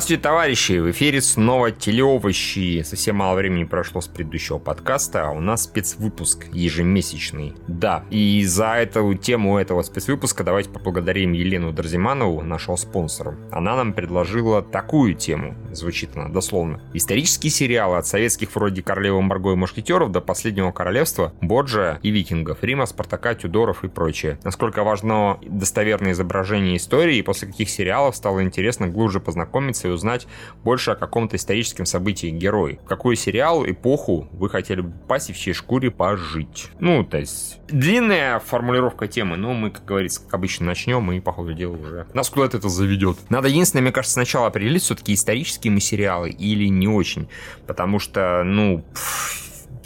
Здравствуйте, товарищи! В эфире снова телеовощи. Совсем мало времени прошло с предыдущего подкаста, а у нас спецвыпуск ежемесячный. Да, и за эту тему этого спецвыпуска давайте поблагодарим Елену Дарзиманову, нашего спонсора. Она нам предложила такую тему, звучит она дословно. Исторические сериалы от советских вроде Королевы Марго и Мушкетеров до Последнего Королевства, Боджа и Викингов, Рима, Спартака, Тюдоров и прочее. Насколько важно достоверное изображение истории и после каких сериалов стало интересно глубже познакомиться ознакомиться и узнать больше о каком-то историческом событии герой. Какой сериал, эпоху вы хотели бы попасть и в чьей шкуре пожить. Ну, то есть, длинная формулировка темы, но мы, как говорится, как обычно, начнем и, по ходу дела, уже нас куда-то это заведет. Надо единственное, мне кажется, сначала определить, все-таки исторические мы сериалы или не очень. Потому что, ну,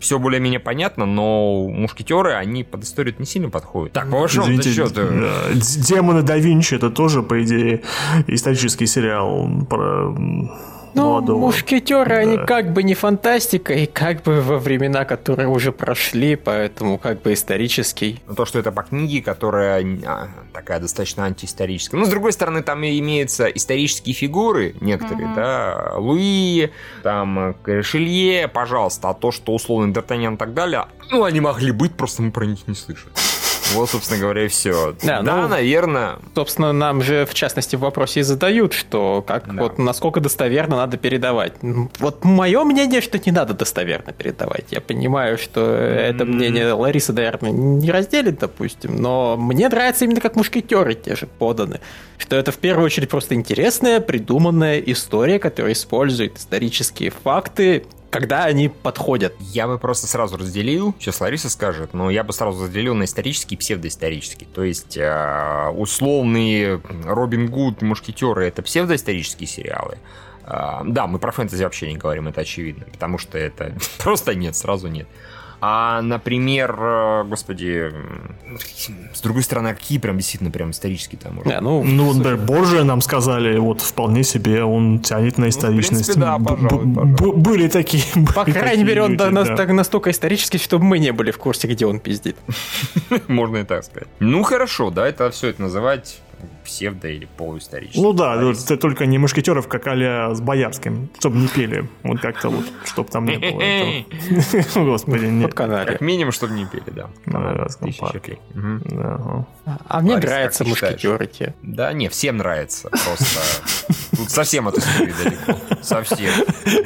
все более-менее понятно, но мушкетеры, они под историю не сильно подходят. Так, по большому счету... Демоны да Винчи это тоже, по идее, исторический сериал про ну, молодого. мушкетеры, да. они как бы не фантастика, и как бы во времена, которые уже прошли, поэтому как бы исторический. Но то, что это по книге, которая а, такая достаточно антиисторическая. Ну, с другой стороны, там имеются исторические фигуры некоторые, mm-hmm. да, Луи, там, Ришелье, пожалуйста, а то, что условно Д'Артаньян и так далее, ну, они могли быть, просто мы про них не слышали. Вот, собственно говоря, и все. Да, да ну, наверное. Собственно, нам же, в частности, в вопросе и задают, что как да. вот насколько достоверно надо передавать. Вот мое мнение, что не надо достоверно передавать. Я понимаю, что это мнение Лариса, наверное, не разделит, допустим, но мне нравится именно как мушкетеры те же поданы. Что это в первую очередь просто интересная, придуманная история, которая использует исторические факты когда они подходят. Я бы просто сразу разделил, сейчас Лариса скажет, но я бы сразу разделил на исторический и псевдоисторический. То есть э, условные Робин Гуд Мушкетеры — это псевдоисторические сериалы, э, да, мы про фэнтези вообще не говорим, это очевидно, потому что это просто нет, сразу нет. А, например, э, господи, с другой стороны, а какие прям действительно прям исторические там уже? ну, ну да, Боржия нам сказали, вот вполне себе он тянет на историчность. Ну, в принципе, да, пожалуй, пожалуй. Были такие. По крайней мере, он настолько исторический, чтобы мы не были в курсе, где он пиздит. Можно и так сказать. Ну хорошо, да, это все это называть псевдо- или полуисторический. Ну да, ты только не мушкетеров, как а с Боярским, чтобы не пели. Вот как-то вот, чтобы там не было этого. Господи, не. Как минимум, чтобы не пели, да. А мне нравятся мушкетеры те. Да, не, всем нравится. Просто тут совсем от истории далеко. Совсем.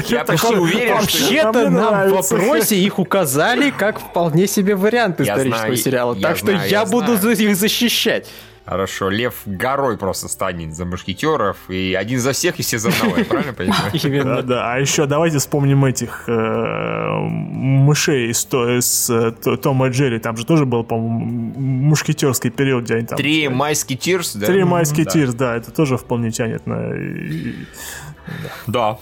Я почти уверен, Вообще-то нам в вопросе их указали как вполне себе вариант исторического сериала. Так что я буду их защищать. Хорошо, Лев горой просто станет за мушкетеров, и один за всех, и все за одного, я правильно понимаю? Именно. Да, да, а еще давайте вспомним этих э, мышей из, э, Тома и Джерри, там же тоже был, по-моему, мушкетерский период, где они там... Три майские тирс, да? Три майские тирс, да, это тоже вполне тянет на... Да.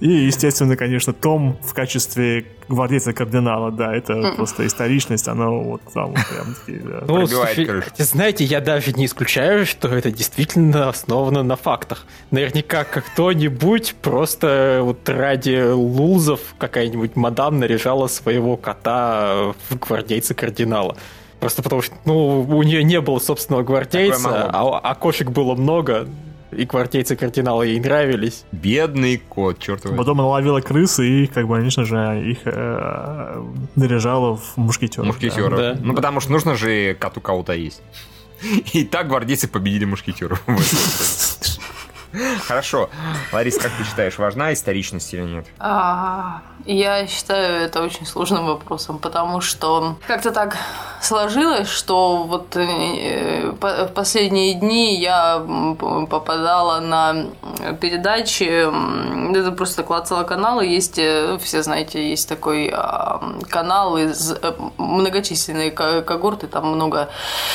И, естественно, конечно, Том в качестве гвардейца кардинала, да, это просто историчность, она вот там прям такие, да. Ну, слушай, знаете, я даже не исключаю, что это действительно основано на фактах. Наверняка как кто-нибудь просто вот ради лузов какая-нибудь мадам наряжала своего кота в гвардейца кардинала. Просто потому что, ну, у нее не было собственного гвардейца, а, а кошек было много, и гвардейцы кардинала ей нравились. Бедный кот, черт возьми. Потом она ловила крысы и, как бы, конечно же, их э, наряжала в мушкетеров. Мушкетеров. Да. Ну, потому что нужно же коту кого-то есть. И так гвардейцы победили мушкетеров. Хорошо. Ларис, как ты считаешь, важна историчность или нет? А, я считаю это очень сложным вопросом, потому что как-то так сложилось, что вот э, в последние дни я попадала на передачи, это просто клацала каналы, есть, э, все знаете, есть такой а, канал из э, многочисленные когорты, там много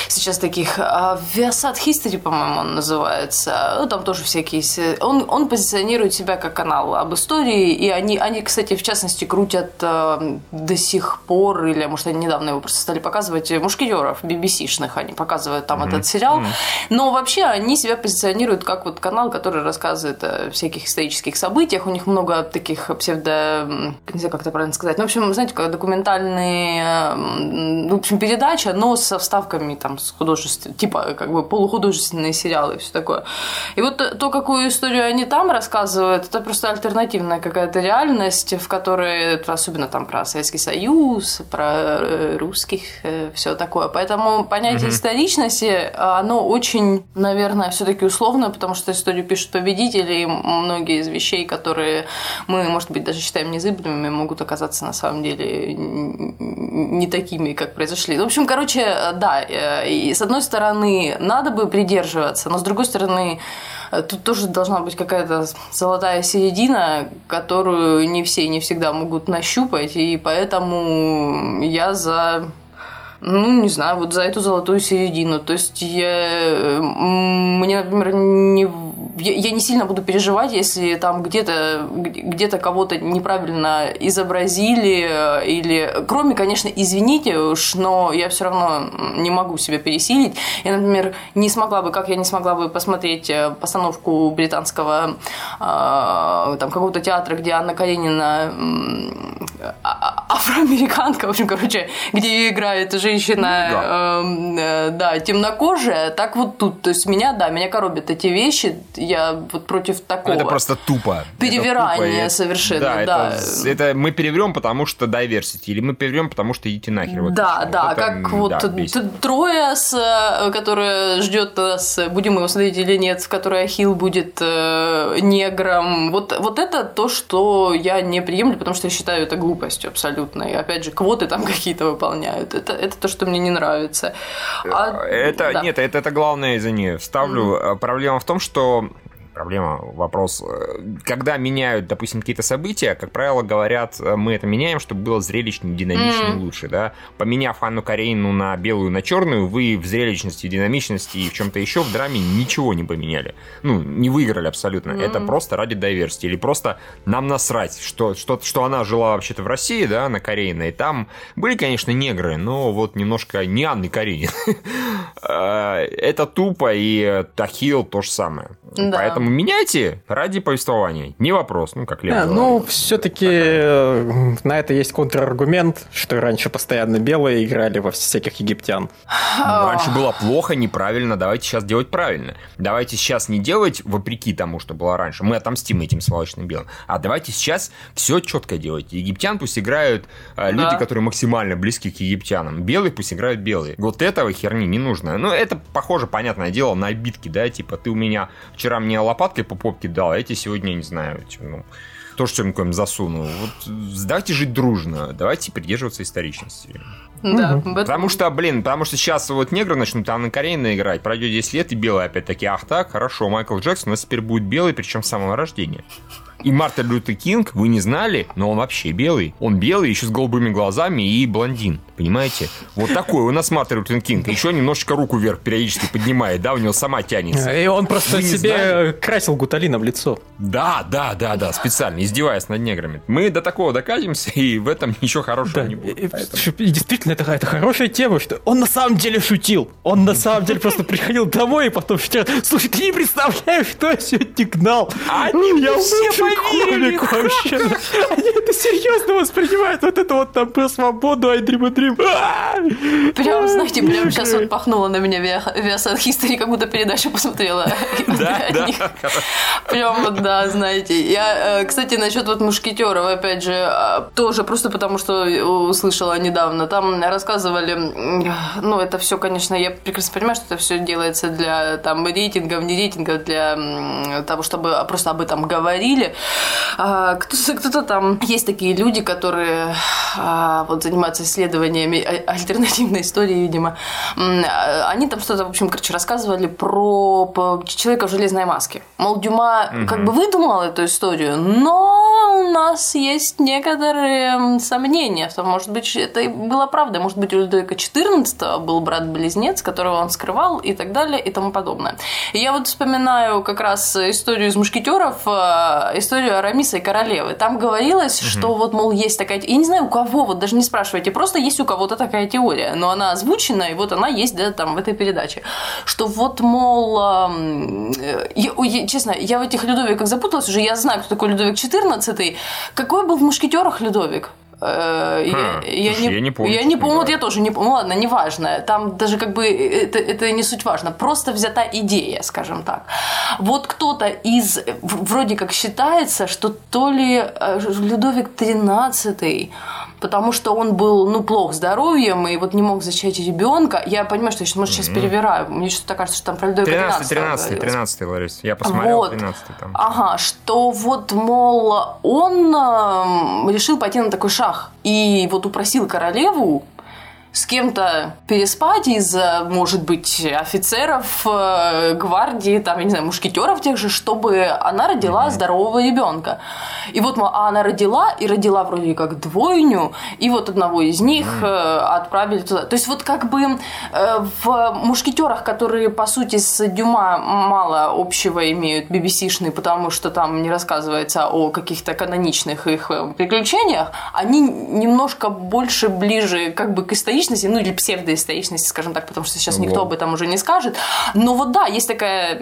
сейчас таких, Viasat History, по-моему, он называется, ну, там тоже всякие всякие... Он, он позиционирует себя как канал об истории, и они, они, кстати, в частности, крутят э, до сих пор, или, может, они недавно его просто стали показывать, мушкетеров, BBC-шных, они показывают там mm-hmm. этот сериал. Mm-hmm. Но вообще они себя позиционируют как вот канал, который рассказывает о всяких исторических событиях. У них много таких псевдо... Не знаю, как это правильно сказать. Ну, в общем, знаете, как документальные... В общем, передача, но со вставками там с художественными, типа как бы полухудожественные сериалы и все такое. И вот то, какую историю они там рассказывают, это просто альтернативная какая-то реальность, в которой, особенно там про Советский Союз, про э, русских, э, все такое. Поэтому понятие угу. историчности, оно очень, наверное, все-таки условно, потому что историю пишут победители, и многие из вещей, которые мы, может быть, даже считаем незыблемыми, могут оказаться на самом деле не такими, как произошли. В общем, короче, да, э, и с одной стороны, надо бы придерживаться, но с другой стороны, э, тут тоже должна быть какая-то золотая середина, которую не все не всегда могут нащупать, и поэтому я за ну, не знаю, вот за эту золотую середину. То есть я, мне, например, не я не сильно буду переживать, если там где-то где кого-то неправильно изобразили э, или, кроме, конечно, извините уж, но я все равно не могу себя пересилить. Я, например, не смогла бы, как я не смогла бы посмотреть э, постановку британского э, там какого-то театра, где Анна Каренина а, а, афроамериканка, в общем, короче, где играет женщина, да. Э, да, темнокожая, так вот тут, то есть меня, да, меня коробят эти вещи, я вот против такого. Это просто тупо. Перевирание это тупо. совершенно, да. да. Это, это мы переверем, потому что diversity, или мы переверем, потому что идите нахер. Вот да, да, вот как вот да, трое, с, э, которые ждет нас, будем его смотреть или нет, в которой Ахилл будет э, негром. Вот, вот это то, что я не приемлю, потому что я считаю это глупостью абсолютно. И опять же, квоты там какие-то выполняют. Это, это то, что мне не нравится. А, это, да. нет, это, это главное, извини, вставлю. Mm-hmm. Проблема в том, что проблема, вопрос. Э, когда меняют, допустим, какие-то события, как правило, говорят, э, мы это меняем, чтобы было зрелищнее, динамичнее, mm. лучше, да. Поменяв Анну Каренину на белую, на черную, вы в зрелищности, динамичности и в чем-то еще в драме ничего не поменяли. Ну, не выиграли абсолютно. Mm. Это просто ради diversity. Или просто нам насрать, что, что, что она жила вообще-то в России, да, на Каренина, и там были, конечно, негры, но вот немножко не Анны Каренин. Э, это тупо, и Тахил то же самое. Поэтому Поэтому меняйте ради повествования. Не вопрос, ну, как Лев а, Ну, все-таки э, на это есть контраргумент, что раньше постоянно белые играли во всяких египтян. Ну, раньше было плохо, неправильно, давайте сейчас делать правильно. Давайте сейчас не делать вопреки тому, что было раньше. Мы отомстим этим сволочным белым. А давайте сейчас все четко делать. Египтян пусть играют э, люди, да. которые максимально близки к египтянам. Белые пусть играют белые. Вот этого херни не нужно. Ну, это похоже, понятное дело, на обидки, да, типа ты у меня вчера мне лопаткой по попке дал, а эти сегодня, не знаю, ну, тоже что-нибудь засунул. Вот давайте жить дружно, давайте придерживаться историчности. Да, угу. Потому что, блин, потому что сейчас вот негры начнут там на Каренина играть, пройдет 10 лет и белый опять-таки, ах так, хорошо, Майкл Джексон у нас теперь будет белый, причем с самого рождения. И Мартин Лютер Кинг, вы не знали, но он вообще белый. Он белый, еще с голубыми глазами и блондин. Понимаете? Вот такой у нас Мартин Лютер Кинг. Еще немножечко руку вверх периодически поднимает, да, у него сама тянется. И он просто себе знали? красил гуталина в лицо. Да, да, да, да, специально, издеваясь над неграми. Мы до такого докатимся, и в этом ничего хорошего да. не будет. И, и действительно, это, это хорошая тема, что он на самом деле шутил. Он на самом деле просто приходил домой и потом шутил. Слушай, ты не представляешь, что я сегодня гнал. Они я все поверили. вообще. Они это серьезно воспринимают. Вот это вот там про свободу, I dream a dream. Прям, знаете, прям сейчас вот пахнуло на меня Viasat History, как будто передачу посмотрела. Да, да. Прям вот, да, знаете. Я, э, кстати, насчет вот мушкетеров, опять же, а, тоже просто потому, что услышала недавно. Там рассказывали, ну, это все, конечно, я прекрасно понимаю, что это все делается для там рейтингов, не рейтингов, для того, чтобы просто об этом говорили. А, кто-то, там есть такие люди, которые а, вот занимаются исследованиями альтернативной истории, видимо. А, они там что-то, в общем, короче, рассказывали про человека в железной маске. Мол, Дюма угу. как бы выдумал эту историю, но нас есть некоторые сомнения в том, может быть, это и было правда, может быть, у Людовика XIV был брат-близнец, которого он скрывал и так далее и тому подобное. И я вот вспоминаю как раз историю из «Мушкетеров», историю Арамиса и королевы. Там говорилось, угу. что вот, мол, есть такая... Я не знаю, у кого, вот даже не спрашивайте, просто есть у кого-то такая теория, но она озвучена, и вот она есть, да, там, в этой передаче, что вот, мол, э, я, честно, я в этих Людовиках запуталась уже, я знаю, кто такой Людовик XIV. Какой был в «Мушкетерах» Людовик? Э, я, я, не, я не помню. Я не помню, вот я тоже не помню. Ну ладно, неважно. Там даже как бы это, это не суть важно. Просто взята идея, скажем так. Вот кто-то из... Вроде как считается, что то ли э, Людовик XIII потому что он был, ну, плох здоровьем и вот не мог зачать ребенка. Я понимаю, что я сейчас, может, сейчас перевираю. Мне что-то кажется, что там про Людовика 13 13 13 Ларис. Я посмотрел вот. 13 там. Ага, что вот, мол, он э, решил пойти на такой шаг и вот упросил королеву с кем-то переспать из, может быть, офицеров э, гвардии, там, я не знаю, мушкетеров тех же, чтобы она родила mm-hmm. здорового ребенка. И вот а она родила, и родила вроде как двойню, и вот одного из них mm-hmm. отправили туда. То есть вот как бы э, в мушкетерах, которые, по сути, с Дюма мало общего имеют BBC-шные, потому что там не рассказывается о каких-то каноничных их приключениях, они немножко больше ближе как бы к историческим историчности, ну или псевдоисторичности, скажем так, потому что сейчас никто об этом уже не скажет. Но вот да, есть такая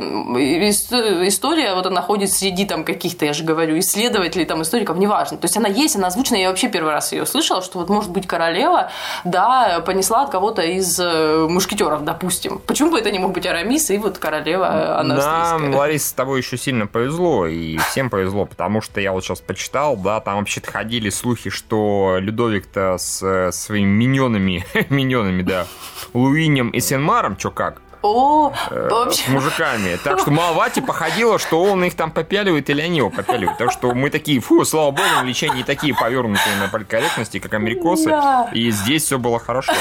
история, вот она ходит среди там каких-то, я же говорю, исследователей, там историков, неважно. То есть она есть, она озвучена, я вообще первый раз ее услышала, что вот может быть королева, да, понесла от кого-то из э, мушкетеров, допустим. Почему бы это не мог быть Арамис и вот королева она Нам, Лариса, с тобой еще сильно повезло, и всем повезло, потому что я вот сейчас почитал, да, там вообще-то ходили слухи, что Людовик-то с э, своими миньонами миньонами, да. Луинем и Сенмаром, чё как. О, э, вообще. С мужиками. Так что Малвати походило, что он их там попяливает или они его попяливают. Так что мы такие, фу, слава богу, лечение не такие повернутые на политкорректности, как америкосы. Да. И здесь все было хорошо.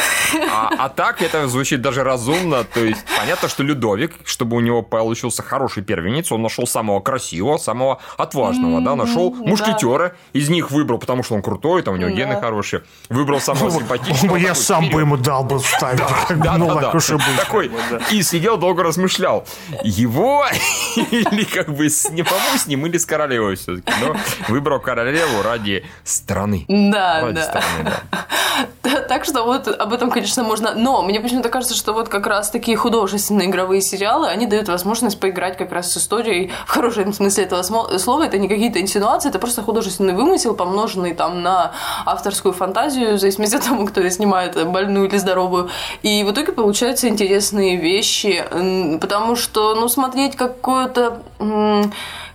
А, а так это звучит даже разумно. То есть понятно, что Людовик, чтобы у него получился хороший первенец, он нашел самого красивого, самого отважного, да, нашел мушкетера, из них выбрал, потому что он крутой, там у него гены хорошие, выбрал самого ну, симпатичного. Я сам бы ему дал бы ставить. Да, да, да. Такой, и сидел, долго размышлял. Его или как бы с, не помочь с ним, или с королевой все-таки. Но выбрал королеву ради страны. Да, ради да. Страны, да. Так что вот об этом, конечно, можно... Но мне почему-то кажется, что вот как раз такие художественные игровые сериалы, они дают возможность поиграть как раз с историей в хорошем смысле этого слова. Это не какие-то инсинуации, это просто художественный вымысел, помноженный там на авторскую фантазию, в зависимости от того, кто снимает, больную или здоровую. И в итоге получаются интересные вещи, вещи, потому что, ну, смотреть какое-то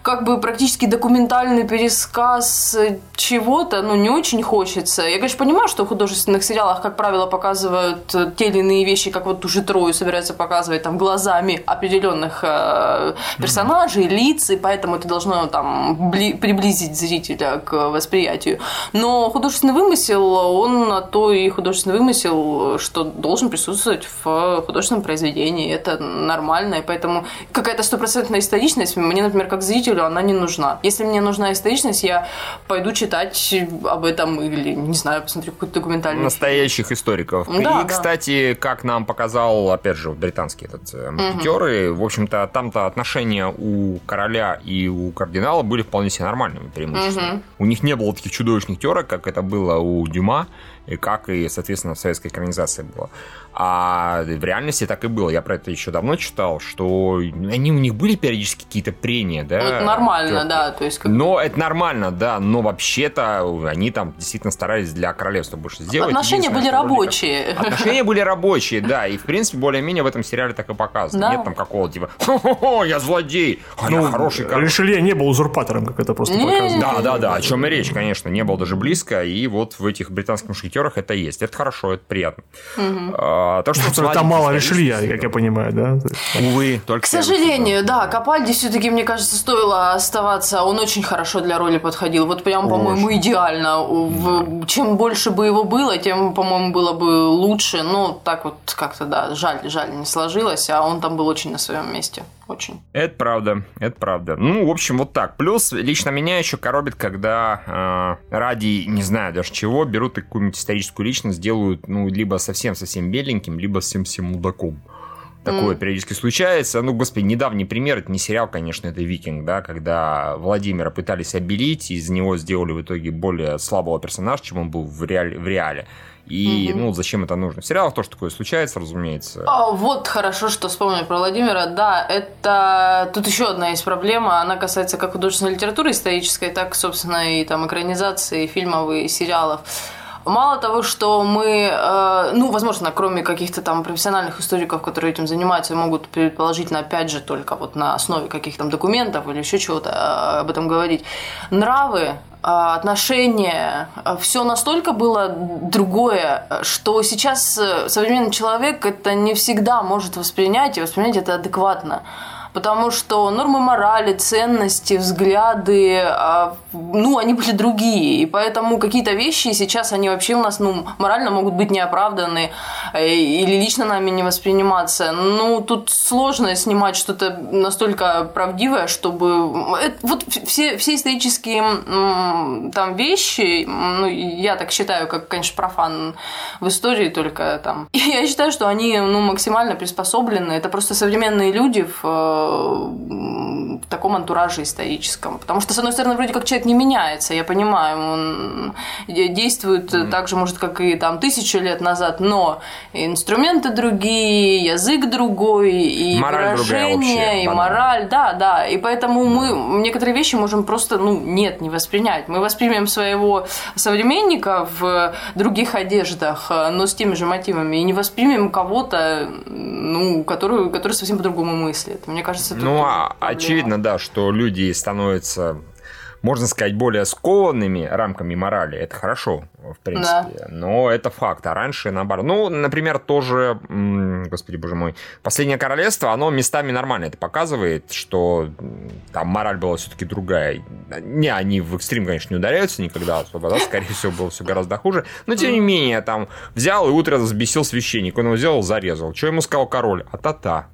как бы практически документальный пересказ чего-то, ну, не очень хочется. Я, конечно, понимаю, что в художественных сериалах, как правило, показывают те или иные вещи, как вот ту же Трою собираются показывать там глазами определенных э, персонажей, mm-hmm. лиц, и поэтому это должно там бли- приблизить зрителя к восприятию. Но художественный вымысел, он на то и художественный вымысел, что должен присутствовать в художественном произведении. Это нормально, и поэтому какая-то стопроцентная историчность мне, например, как зрителю читателю она не нужна. Если мне нужна историчность, я пойду читать об этом или, не знаю, посмотрю какой-то документальный Настоящих историков. Да, и, да. кстати, как нам показал, опять же, британский этот э, мушкетеры, угу. в общем-то, там-то отношения у короля и у кардинала были вполне себе нормальными преимущественно. Угу. У них не было таких чудовищных терок, как это было у Дюма, и как и, соответственно, в советской экранизации было. А в реальности так и было. Я про это еще давно читал, что они у них были периодически какие-то прения, да. Ну, это нормально, тёрки. да. То есть, как... Но это нормально, да. Но вообще-то они там действительно старались для королевства больше сделать. Отношения были рабочие. Отношения были рабочие, да. И, в принципе, более-менее в этом сериале так и показано. Да. Нет там какого типа, хо-хо-хо, я злодей, а ну, я хороший король. Ришелье не был узурпатором, как это просто показано. Да, да, да. О чем и речь, конечно. Не был даже близко. И вот в этих британских мушкетерах это есть. Это хорошо, это приятно. А, то, что там мало Ришелья, как я понимаю, да? Увы, только... К сожалению, да, Капальди все-таки, мне кажется, стоило оставаться. Он очень хорошо для роли подходил. Вот прям, по-моему, идеально. Чем больше бы его было, тем, по-моему, было бы лучше. Ну, так вот как-то, да, жаль, жаль, не сложилось, а он там был очень на своем месте. Очень. Это правда, это правда. Ну, в общем, вот так. Плюс лично меня еще коробит, когда э, ради, не знаю даже чего, берут какую-нибудь историческую личность, делают, ну, либо совсем-совсем беленьким, либо совсем-совсем мудаком. Такое mm. периодически случается. Ну, господи, недавний пример, это не сериал, конечно, это «Викинг», да, когда Владимира пытались обелить, из него сделали в итоге более слабого персонажа, чем он был в реале. В реале. И, угу. ну, зачем это нужно? В сериалах тоже такое случается, разумеется. А, вот хорошо, что вспомнили про Владимира. Да, это... Тут еще одна есть проблема. Она касается как художественной литературы исторической, так, собственно, и там экранизации фильмов и сериалов. Мало того, что мы, э, ну, возможно, кроме каких-то там профессиональных историков, которые этим занимаются, могут предположительно, опять же, только вот на основе каких-то документов или еще чего-то э, об этом говорить, нравы отношения, все настолько было другое, что сейчас современный человек это не всегда может воспринять и воспринять это адекватно потому что нормы морали, ценности, взгляды, а, ну, они были другие, и поэтому какие-то вещи сейчас, они вообще у нас, ну, морально могут быть неоправданы э, или лично нами не восприниматься. Ну, тут сложно снимать что-то настолько правдивое, чтобы... Э, вот все, все исторические там вещи, ну, я так считаю, как, конечно, профан в истории только там. Я считаю, что они, ну, максимально приспособлены. Это просто современные люди в э, в таком антураже историческом. Потому что, с одной стороны, вроде как человек не меняется, я понимаю, он действует mm. так же, может, как и там тысячу лет назад, но инструменты другие, язык другой, и мораль выражение, и мораль, да, да. И поэтому мы некоторые вещи можем просто, ну, нет, не воспринять. Мы воспримем своего современника в других одеждах, но с теми же мотивами, и не воспримем кого-то, ну, который, который совсем по-другому мыслит. Мне кажется, это Ну, а, очевидно, да, что люди становятся можно сказать, более скованными рамками морали. Это хорошо, в принципе. Да. Но это факт. А раньше, наоборот. Ну, например, тоже, господи боже мой, «Последнее королевство», оно местами нормально это показывает, что там мораль была все-таки другая. Не, они в экстрим, конечно, не ударяются никогда особо, да, скорее всего, было все гораздо хуже. Но, тем не менее, там взял и утро взбесил священник. Он его взял, зарезал. Что ему сказал король? А-та-та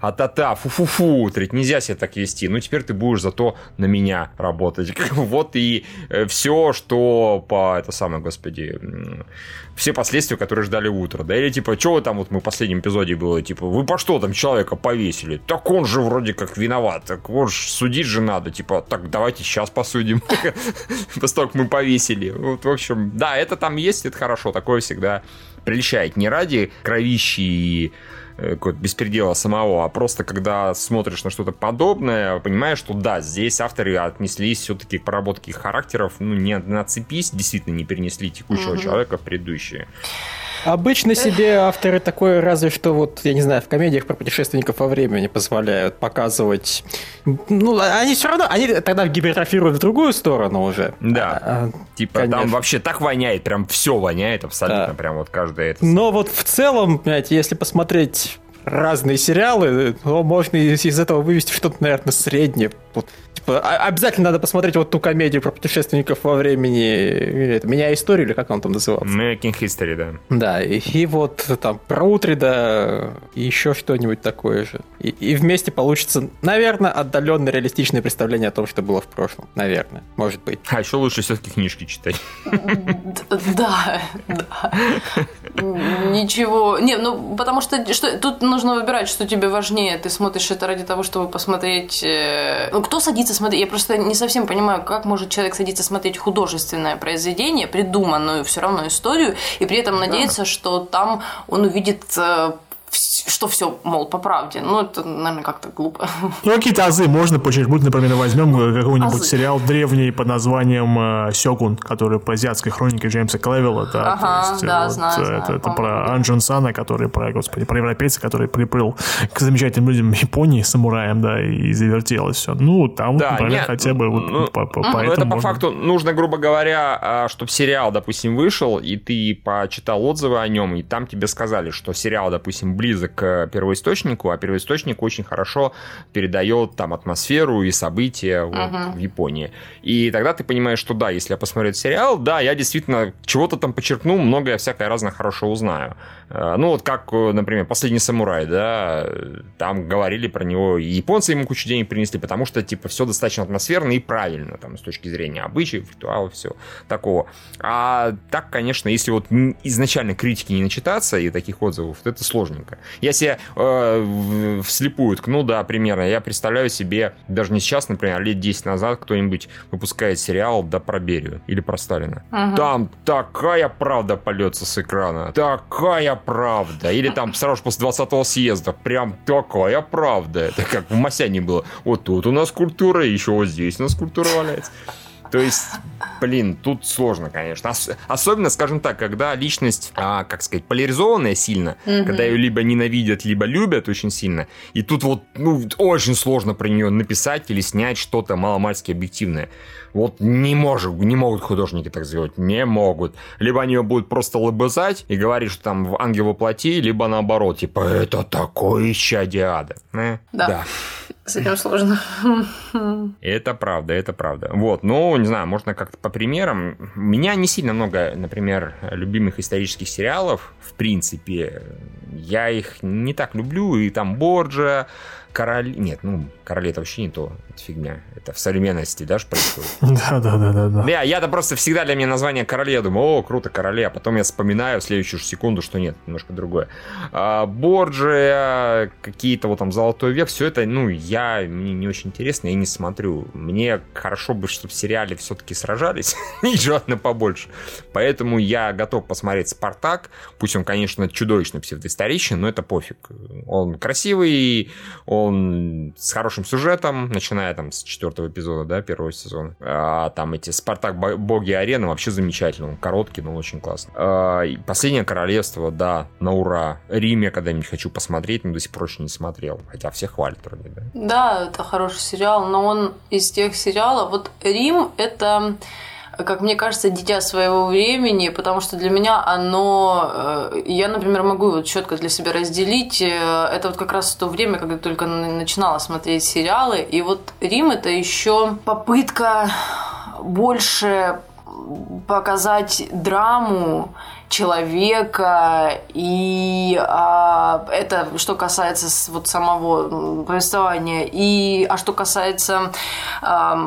а-та-та, фу-фу-фу, треть, нельзя себя так вести, ну теперь ты будешь зато на меня работать. Вот и э, все, что по, это самое, господи, все последствия, которые ждали утро, да, или типа, что там вот мы в последнем эпизоде было, типа, вы по что там человека повесили? Так он же вроде как виноват, так вот судить же надо, типа, так давайте сейчас посудим, как мы повесили. Вот, в общем, да, это там есть, это хорошо, такое всегда прельщает. Не ради кровищи и какого-то беспредела самого, а просто когда смотришь на что-то подобное, понимаешь, что да, здесь авторы отнеслись все-таки к проработке характеров, ну, не на цепись, действительно не перенесли текущего угу. человека в предыдущие. Обычно себе авторы такое разве что вот, я не знаю, в комедиях про путешественников во времени позволяют показывать. Ну, они все равно, они тогда гипертрофируют в другую сторону уже. Да. А, типа конечно. там вообще так воняет, прям все воняет абсолютно, да. прям вот каждое это. Но вот в целом, понимаете, если посмотреть разные сериалы, то можно из этого вывести что-то, наверное, среднее. Вот обязательно надо посмотреть вот ту комедию про путешественников во времени. «Меня историю» или как он там назывался? Making History, да. Да, и, и вот там про Утрида и еще что-нибудь такое же. И, и вместе получится, наверное, отдаленно реалистичное представление о том, что было в прошлом. Наверное, может быть. А еще лучше все-таки книжки читать. Да, да. Ничего. Не, ну, потому что, что тут нужно выбирать, что тебе важнее. Ты смотришь это ради того, чтобы посмотреть... Э, ну, кто садится смотреть? Я просто не совсем понимаю, как может человек садиться смотреть художественное произведение, придуманную все равно историю, и при этом надеяться, да. что там он увидит э, что все, мол, по правде. Ну, это, наверное, как-то глупо. Ну, какие-то азы можно почерпнуть. Например, возьмем какой-нибудь азы. сериал древний под названием э, «Сёгун», который по азиатской хронике Джеймса Клевилла. Да, ага, есть, да, вот, знаю, это, знаю, это про Анджин Сана, который про, господи, про европейца, который приплыл к замечательным людям Японии, самураям, да, и завертелось все. Ну, там, да, например, нет, хотя бы вот ну, по, по, ну, это можно... по факту нужно, грубо говоря, а, чтобы сериал, допустим, вышел, и ты почитал отзывы о нем, и там тебе сказали, что сериал, допустим, близок к первоисточнику, а первоисточник очень хорошо передает там атмосферу и события вот, uh-huh. в Японии. И тогда ты понимаешь, что да, если я посмотрю этот сериал, да, я действительно чего-то там подчеркну, многое всякое разное хорошо узнаю. Э, ну, вот как, э, например, «Последний самурай», да, там говорили про него, и японцы ему кучу денег принесли, потому что, типа, все достаточно атмосферно и правильно, там, с точки зрения обычаев, ритуалов, все такого. А так, конечно, если вот изначально критики не начитаться и таких отзывов, то это сложненько. Я себе э, вслепую ткну, да, примерно, я представляю себе, даже не сейчас, например, а лет 10 назад кто-нибудь выпускает сериал, да, про Берию или про Сталина. Угу. Там такая правда полется с экрана, такая правда. Или там сразу же после 20-го съезда, прям такая правда. Это как в Масяне было. Вот тут у нас культура, еще вот здесь у нас культура валяется. То есть, блин, тут сложно, конечно. Ос- особенно, скажем так, когда личность, а, как сказать, поляризованная сильно, mm когда ее либо ненавидят, либо любят очень сильно, и тут вот, ну, очень сложно про нее написать или снять что-то маломальски объективное. Вот не, может, не могут художники так сделать. Не могут. Либо они ее будут просто лобызать и говорить, что там в ангел воплоти, либо наоборот, типа, это такое исчадие ада. Э? Да. да. С этим сложно. Это правда, это правда. Вот, ну, не знаю, можно как-то по примерам. У меня не сильно много, например, любимых исторических сериалов, в принципе. Я их не так люблю, и там Борджа, Король... Нет, ну, короли это вообще не то, это фигня. Это в современности, да, происходит? Да, да, я-то просто всегда для меня название короли, я думаю, о, круто, короли, а потом я вспоминаю в следующую секунду, что нет, немножко другое. А, Борджи, какие-то вот там Золотой век, все это, ну, я, мне не очень интересно, я не смотрю. Мне хорошо бы, чтобы в сериале все-таки сражались, и желательно побольше. Поэтому я готов посмотреть Спартак, пусть он, конечно, чудовищно псевдоисторичный, но это пофиг. Он красивый, он с хорошим сюжетом, начиная там с четвертого эпизода, да, первого сезона. А, там эти Спартак Боги Арены вообще замечательно. Он короткий, но очень классно. А, Последнее королевство, да, на ура. Рим я когда-нибудь хочу посмотреть, но до сих пор еще не смотрел. Хотя все хвалят вроде, да. Да, это хороший сериал, но он из тех сериалов. Вот Рим это как мне кажется, дитя своего времени, потому что для меня оно... Э, я, например, могу вот четко для себя разделить. Э, это вот как раз то время, когда только начинала смотреть сериалы. И вот Рим это еще попытка больше показать драму человека, и а, это что касается вот самого повествования, и а что касается а,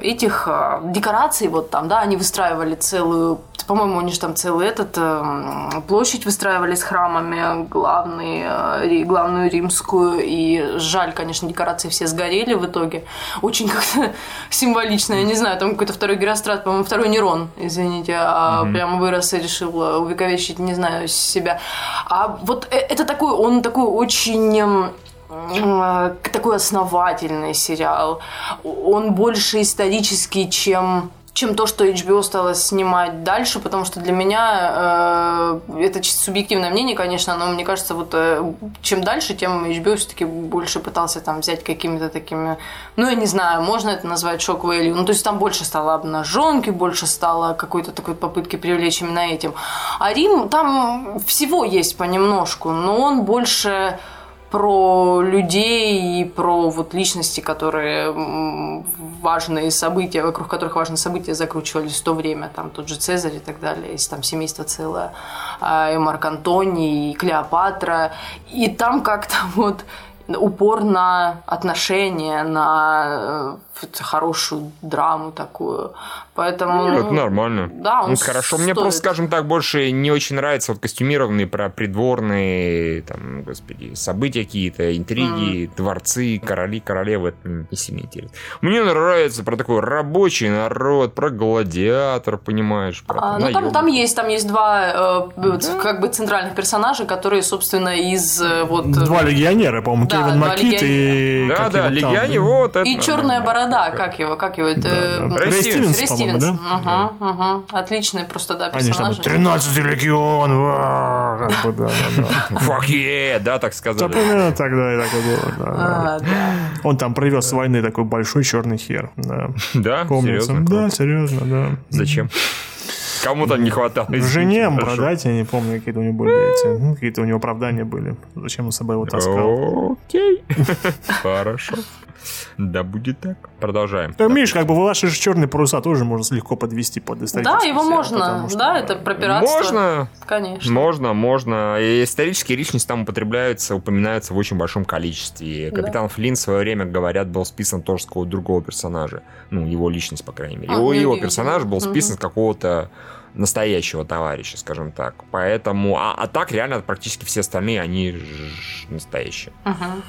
этих а, декораций, вот там, да, они выстраивали целую, по-моему, они же там целый этот а, площадь выстраивали с храмами, главный, а, главную римскую, и жаль, конечно, декорации все сгорели в итоге, очень как-то символично, я не знаю, там какой-то второй Герострат, по-моему, второй Нерон, извините, а mm-hmm. прямо вырос и решил увековечить, не знаю, себя. А вот э, это такой, он такой очень э, такой основательный сериал. Он больше исторический, чем чем то, что HBO стало снимать дальше, потому что для меня э, это чисто субъективное мнение, конечно, но мне кажется, вот э, чем дальше, тем HBO все-таки больше пытался там взять какими-то такими, ну я не знаю, можно это назвать шок value, ну то есть там больше стало обнаженки, больше стало какой-то такой попытки привлечь именно этим. А Рим, там всего есть понемножку, но он больше про людей и про вот личности, которые важные события, вокруг которых важные события закручивались в то время, там тот же Цезарь и так далее, есть там семейство целое, а, и Марк Антоний, и Клеопатра, и там как-то вот упор на отношения, на э, хорошую драму такую. Поэтому... Ну, это нормально. Да, он ну, хорошо. Мне просто, скажем так, больше не очень нравятся вот костюмированные про придворные, там, господи, события какие-то, интриги, mm. дворцы, короли, королевы. Это не сильно интересно. Мне нравится про такой рабочий народ, про гладиатор, понимаешь? Про а, ну, там, там есть, там есть два э, да? как бы центральных персонажа, которые, собственно, из э, вот... Два легионера, по-моему, да, Кевин Макит и... Да, да, легионе, вот. И черная борода, как его, как его? Это... Рэй Стивенс, Стивенс. Да? Угу, угу. Отличные просто, да, там 13 легион. Fuck yeah, да, так сказали. примерно так, да, и так и было. А, Он там привез с войны такой большой черный хер. Да? Помнится. Да, серьезно, да. Зачем? Кому-то не хватало. Жене продать, я не помню, какие-то у него были эти, ну, какие-то у него оправдания были. Зачем он с собой его таскал? Окей. Хорошо. Да, будет так. Продолжаем. Да, Миш, как бы ваши же черные паруса тоже можно легко подвести под исторический Да, его сериал, можно. что, Да, это про пиратство. Можно, Конечно. можно, можно. И исторические личности там употребляются, упоминаются в очень большом количестве. Да. Капитан Флинн в свое время, говорят, был списан тоже с какого-то другого персонажа. Ну, его личность, по крайней мере. А, его, видела. персонаж был списан с какого-то настоящего товарища, скажем так. Поэтому... А, а так реально практически все остальные, они ж- настоящие. Мгм.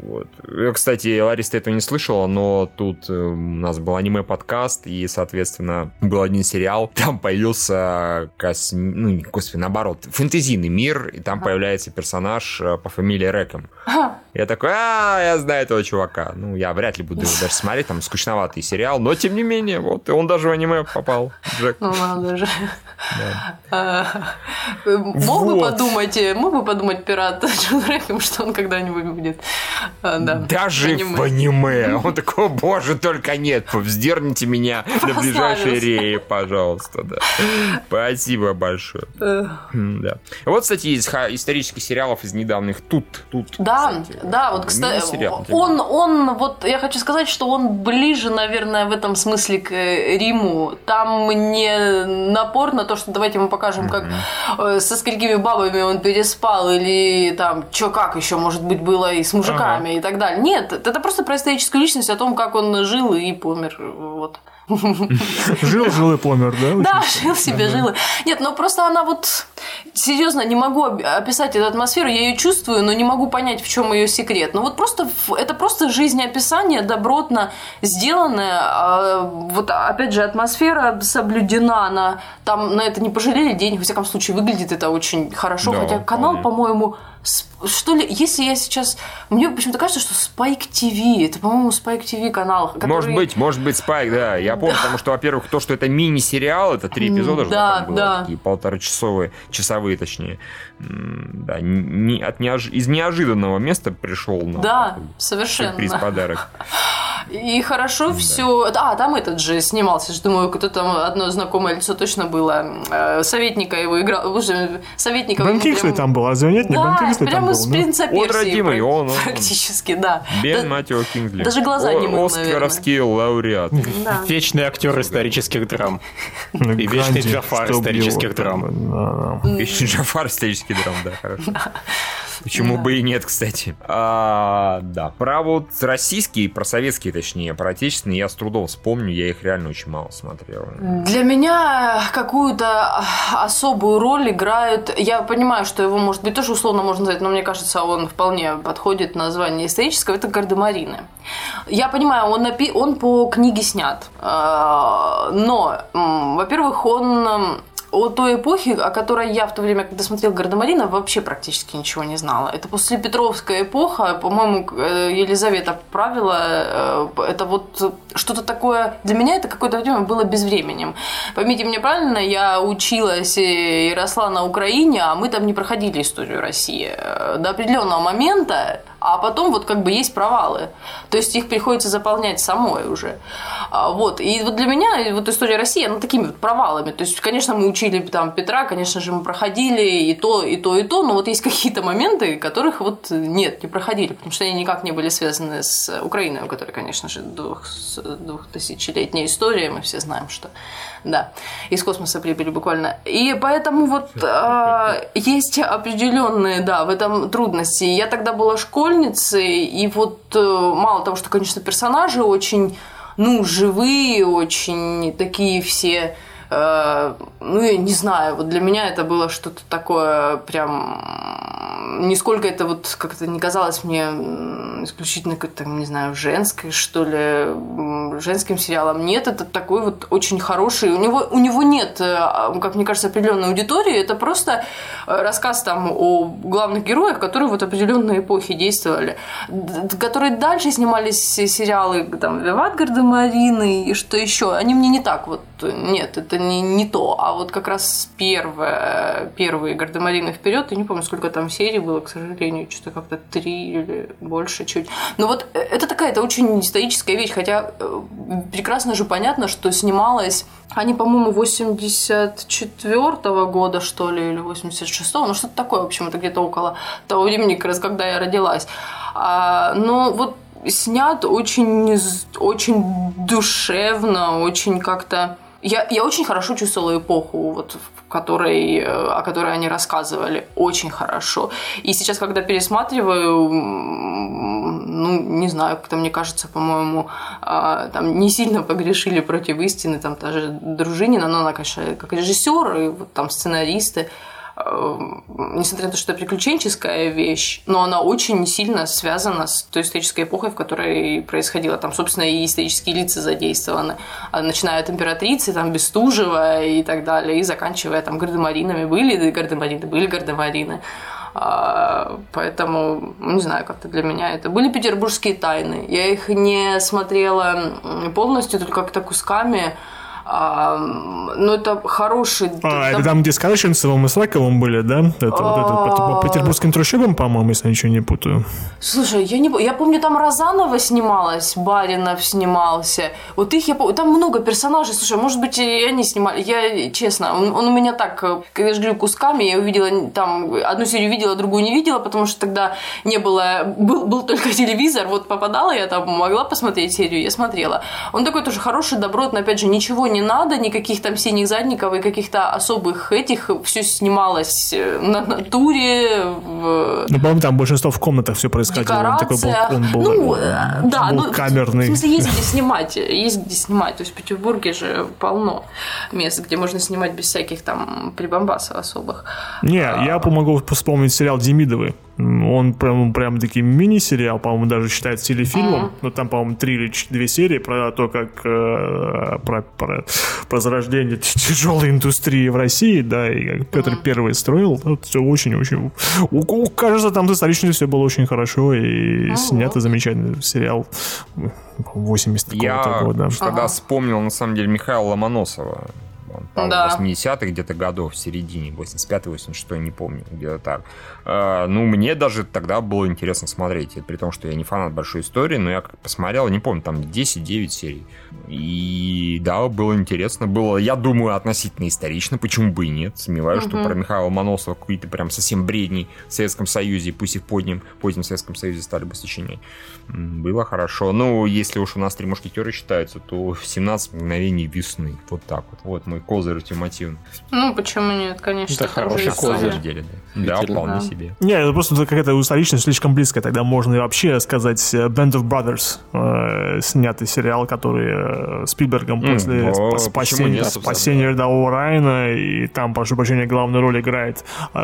Вот. Я, кстати, Ларис, ты этого не слышала, но тут э, у нас был аниме-подкаст, и, соответственно, был один сериал. Там появился косми... Ну, не господи, наоборот, фэнтезийный мир, и там появляется персонаж э, по фамилии Рэком. Я такой, а, я знаю этого чувака. Ну, я вряд ли буду его даже смотреть, там скучноватый сериал, но, тем не менее, вот, он даже в аниме попал, Джек. Ну надо же. А, Мог бы подумать, э, мог бы подумать пират Джон Рэком, что он когда-нибудь будет. А, да, Даже аниме. в аниме. Он такой, «О, боже, только нет, вздерните меня на ближайшей Прославился. рее, пожалуйста. Да. Спасибо большое. Э, Да. Вот, кстати, из исторических сериалов из недавних тут, тут. Да, кстати, да, вот, кстати, он, он, вот, я хочу сказать, что он ближе, наверное, в этом смысле к э, Риму. Там не напор на то, что давайте мы покажем, как э, со сколькими бабами он переспал, или там, что как еще, может быть, было и с мужиками и так далее. Нет, это просто про историческую личность, о том, как он жил и помер. Вот. Жил, жил и помер, да? Да, жил себе, жил. Нет, ну просто она вот... Серьезно, не могу описать эту атмосферу, я ее чувствую, но не могу понять, в чем ее секрет. Ну вот просто это просто жизнеописание добротно сделанное. а, Вот опять же атмосфера соблюдена, она там на это не пожалели денег, во всяком случае выглядит это очень хорошо, хотя канал, по-моему, что ли, если я сейчас... Мне почему-то кажется, что Spike TV, это, по-моему, Spike TV канал. который- Может быть, может быть, Спайк, да. Я помню, потому что, во-первых, то, что это мини-сериал, это три эпизода Да, там было, да. такие полуторачасовые, часовые, точнее. Да, не, от неож- из неожиданного места пришел на Да, совершенно. сюрприз-подарок. И хорошо все. А, там этот же снимался, же думаю, кто там одно знакомое лицо точно было. Э, Советника его играл. Боже, советника. Бен ему прям- Кингсли там был, а нет, не Бен Да, Кингсли там прямо был. из ну. принца Он Персии. родимый, он- он- Практически, да. Бен Да- Матио Кингсли. даже глаза О- не мыл, Оскаровский лауреат. да. Вечный актер исторических драм. Ну, И вечный Джафар исторических драм. да, да. Еще Джафар исторический драм, да, хорошо. Почему бы и нет, кстати. А, да. Про вот российские, про советские, точнее, про отечественные я с трудом вспомню, я их реально очень мало смотрел. Для меня какую-то особую роль играют... Я понимаю, что его, может быть, тоже условно можно назвать, но мне кажется, он вполне подходит название исторического. Это Гардемарины. Я понимаю, он, напи... он по книге снят. А, Но, во-первых, он о той эпохе, о которой я в то время, когда смотрел Гардемарина, вообще практически ничего не знала. Это после Петровская эпоха, по-моему, э, Елизавета правила, э, это вот что-то такое, для меня это какое-то время было безвременем. Поймите меня правильно, я училась и росла на Украине, а мы там не проходили историю России э, до определенного момента, а потом вот как бы есть провалы. То есть их приходится заполнять самой уже. А, Вот. И вот для меня вот история России, она такими вот провалами. То есть, конечно, мы учили там Петра, конечно же, мы проходили и то, и то, и то, но вот есть какие-то моменты, которых вот нет, не проходили, потому что они никак не были связаны с Украиной, у которой, конечно же, двух, двухтысячелетняя история, мы все знаем, что да, из космоса прибыли буквально. И поэтому вот а, есть определенные, да, в этом трудности. Я тогда была школьницей, и вот э, мало того, что, конечно, персонажи очень, ну, живые, очень такие все э, ну, я не знаю, вот для меня это было что-то такое прям... Нисколько это вот как-то не казалось мне исключительно какой-то, не знаю, женской, что ли, женским сериалом. Нет, это такой вот очень хороший. У него, у него нет, э, как мне кажется, определенной аудитории. Это просто э, рассказ там о главных героях, которые вот определенной эпохи действовали. Которые дальше снимались сериалы, там, Виват Гардемарины и что еще. Они мне не так вот... Нет, это не, не то. А вот как раз первое, первые «Гардемарины вперед, я не помню, сколько там серий было, к сожалению, что-то как-то три или больше чуть. Но вот э, это такая, это очень историческая вещь, хотя э, прекрасно же понятно, что снималась они, по-моему, 84-го года, что ли, или 86-го, ну что-то такое, в общем, это где-то около того времени, как раз когда я родилась. А, но вот снят очень, очень душевно, очень как-то... Я, я очень хорошо чувствовала эпоху, вот, в которой, э, о которой они рассказывали. Очень хорошо. И сейчас, когда пересматриваю, ну, не знаю, как-то мне кажется, по-моему, а, там не сильно погрешили против истины, там та же Дружинина, но она, конечно, как режиссер и вот там сценаристы. Э, несмотря на то, что это приключенческая вещь, но она очень сильно связана с той исторической эпохой, в которой происходило. Там, собственно, и исторические лица задействованы. А начиная от императрицы, там, Бестужева и так далее, и заканчивая там гардемаринами. Были гардемарины, были гардемарины. А, поэтому, не знаю, как-то для меня это. Были петербургские тайны. Я их не смотрела полностью, только как-то кусками. А, ну, это хороший... А, это там, где с Караченцевым и Слаковым были, да? Это, вот это, по, петербургским трущобам, по-моему, если я ничего не путаю. Слушай, я не я помню, там Розанова снималась, Баринов снимался. Вот их я помню. Там много персонажей. Слушай, может быть, и они снимали. Я, честно, он, он у меня так, когда я говорю, кусками, я увидела там, одну серию видела, другую не видела, потому что тогда не было, был, был только телевизор, вот попадала я там, могла посмотреть серию, я смотрела. Он такой тоже хороший, добротный, опять же, ничего не надо, никаких там синих задников и каких-то особых этих. Все снималось э, на натуре. В... Ну, по-моему, там большинство в комнатах все происходило. Такой балкон был, ну, э, да, был ну, камерный. В смысле, есть где снимать, есть где снимать. То есть в Петербурге же полно мест, где можно снимать без всяких там прибамбасов особых. Не, а... я помогу вспомнить сериал Демидовый. Он прям, прям таки мини-сериал, по-моему, даже считается телефильмом. Mm-hmm. Но там, по-моему, три или две серии про то, как э, про, про, про зарождение тяжелой индустрии в России, да, и как Петр mm-hmm. Первый строил. Вот все очень-очень... Кажется, там достаточно все было очень хорошо и mm-hmm. снято замечательный сериал 80 Я года. тогда ага. вспомнил, на самом деле, Михаила Ломоносова он, по да. 80-х где-то годов, в середине, 85-86, не помню, где-то так. А, ну, мне даже тогда было интересно смотреть, при том, что я не фанат большой истории, но я как посмотрел, не помню, там 10-9 серий. И да, было интересно, было, я думаю, относительно исторично, почему бы и нет. Сомневаюсь, угу. что про Михаила Моносова какие-то прям совсем бредни в Советском Союзе, пусть и в позднем, позднем Советском Союзе стали бы сочинять. Было хорошо. Ну, если уж у нас три мушкетера считаются, то 17 мгновений весны. Вот так вот. Вот мой козырь ультимативный. Ну, почему нет, конечно. Это хороший козырь. Деле, да. да, вполне да. себе. Не, это просто какая-то историчность слишком близкая. Тогда можно и вообще сказать э, Band of Brothers, э, снятый сериал, который э, Спилбергом mm, после о, спасения, нет, спасения рядового Райана, и там, прошу прощения, главную роль играет э,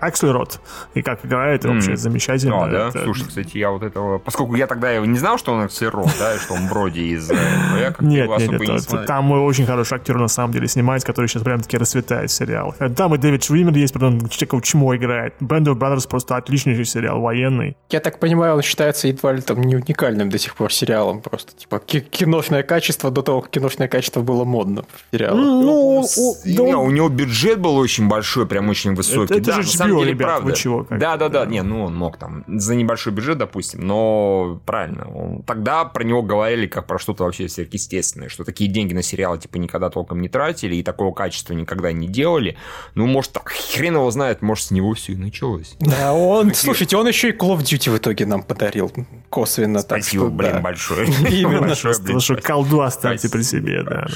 Акслерот. И как играет, mm. вообще замечательно. А, да? Это... Слушай, кстати, я вот этого... Поскольку я тогда его не знал, что он Акслерот, да, и что он вроде из... Я нет, нет, нет, там очень хороший актер на самом деле снимается, который сейчас прям-таки расцветает сериал. Там и Дэвид Швимер есть, потом человек чмо играет. Band of Brothers просто отличнейший сериал, военный. Я так понимаю, он считается едва ли там не уникальным до сих пор сериалом. Просто типа киношное качество до того, как киношное качество было модно в сериалах. Ну, да, не, у него бюджет был очень большой, прям очень высокий. Это, это да, же HBO, на самом деле, ребят, правда. чего? Как? Да, да, да. Не, ну он мог там за небольшой бюджет, допустим, но правильно. Он, тогда про него говорили как про что-то вообще сверхъестественное, что такие деньги на сериалы типа никогда толком не тратили и такого качества никогда не делали. Ну, может, так хрен его знает, может, с него все и началось. Да, он, слушайте, он еще и Call of Duty в итоге нам подарил косвенно. Спасибо, так что, блин, да. большое. Именно. Большое, блин, что колду оставьте при себе, да.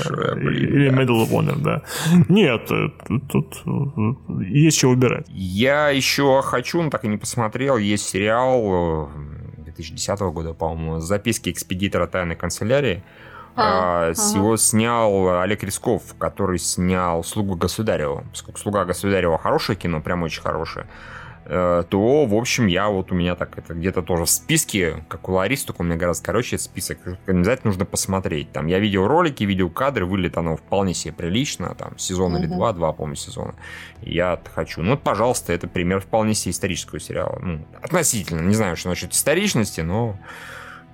Или Medal of Honor, да. Нет, э, тут есть что убирать. Я еще хочу, но так и не посмотрел, есть сериал 2010 э, года, по-моему, «Записки экспедитора тайной канцелярии», а, ага. Его снял Олег Рисков, который снял «Слугу государева». Поскольку «Слуга государева» хорошее кино, прям очень хорошее, э, то, в общем, я вот у меня так это где-то тоже в списке, как у Ларисы, только у меня гораздо короче список. Обязательно нужно посмотреть. Там я видел ролики, видел кадры, выглядит оно вполне себе прилично. Там сезон или два, два, по-моему, сезона. Я хочу. Ну, вот, пожалуйста, это пример вполне себе исторического сериала. Ну, относительно. Не знаю, что насчет историчности, но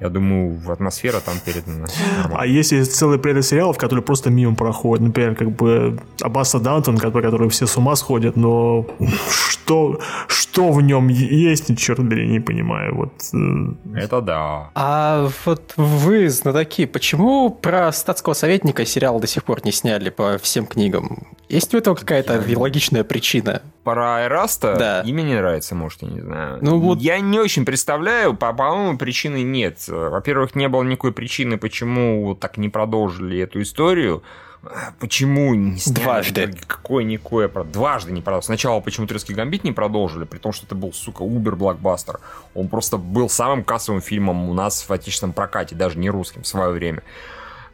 Я думаю, атмосфера там передана. А если целый ряд сериалов, которые просто мимо проходят, например, как бы Аббаса Дантон, который, который все с ума сходят, но что, что в нем есть, черт бери, не понимаю. Вот. Э. Это да. А вот вы, знатоки, почему про статского советника сериал до сих пор не сняли по всем книгам? Есть у этого какая-то Я... логичная причина? Про Эраста? Да. Имя не нравится, может, я не знаю. Ну, вот... Я не очень представляю, по-моему, причины нет. Во-первых, не было никакой причины, почему так не продолжили эту историю. Почему не Дважды. Какое-никакое. Дважды не продолжили. Сначала почему Турецкий гамбит не продолжили, при том, что это был, сука, убер-блокбастер. Он просто был самым кассовым фильмом у нас в отечественном прокате, даже не русским в свое время.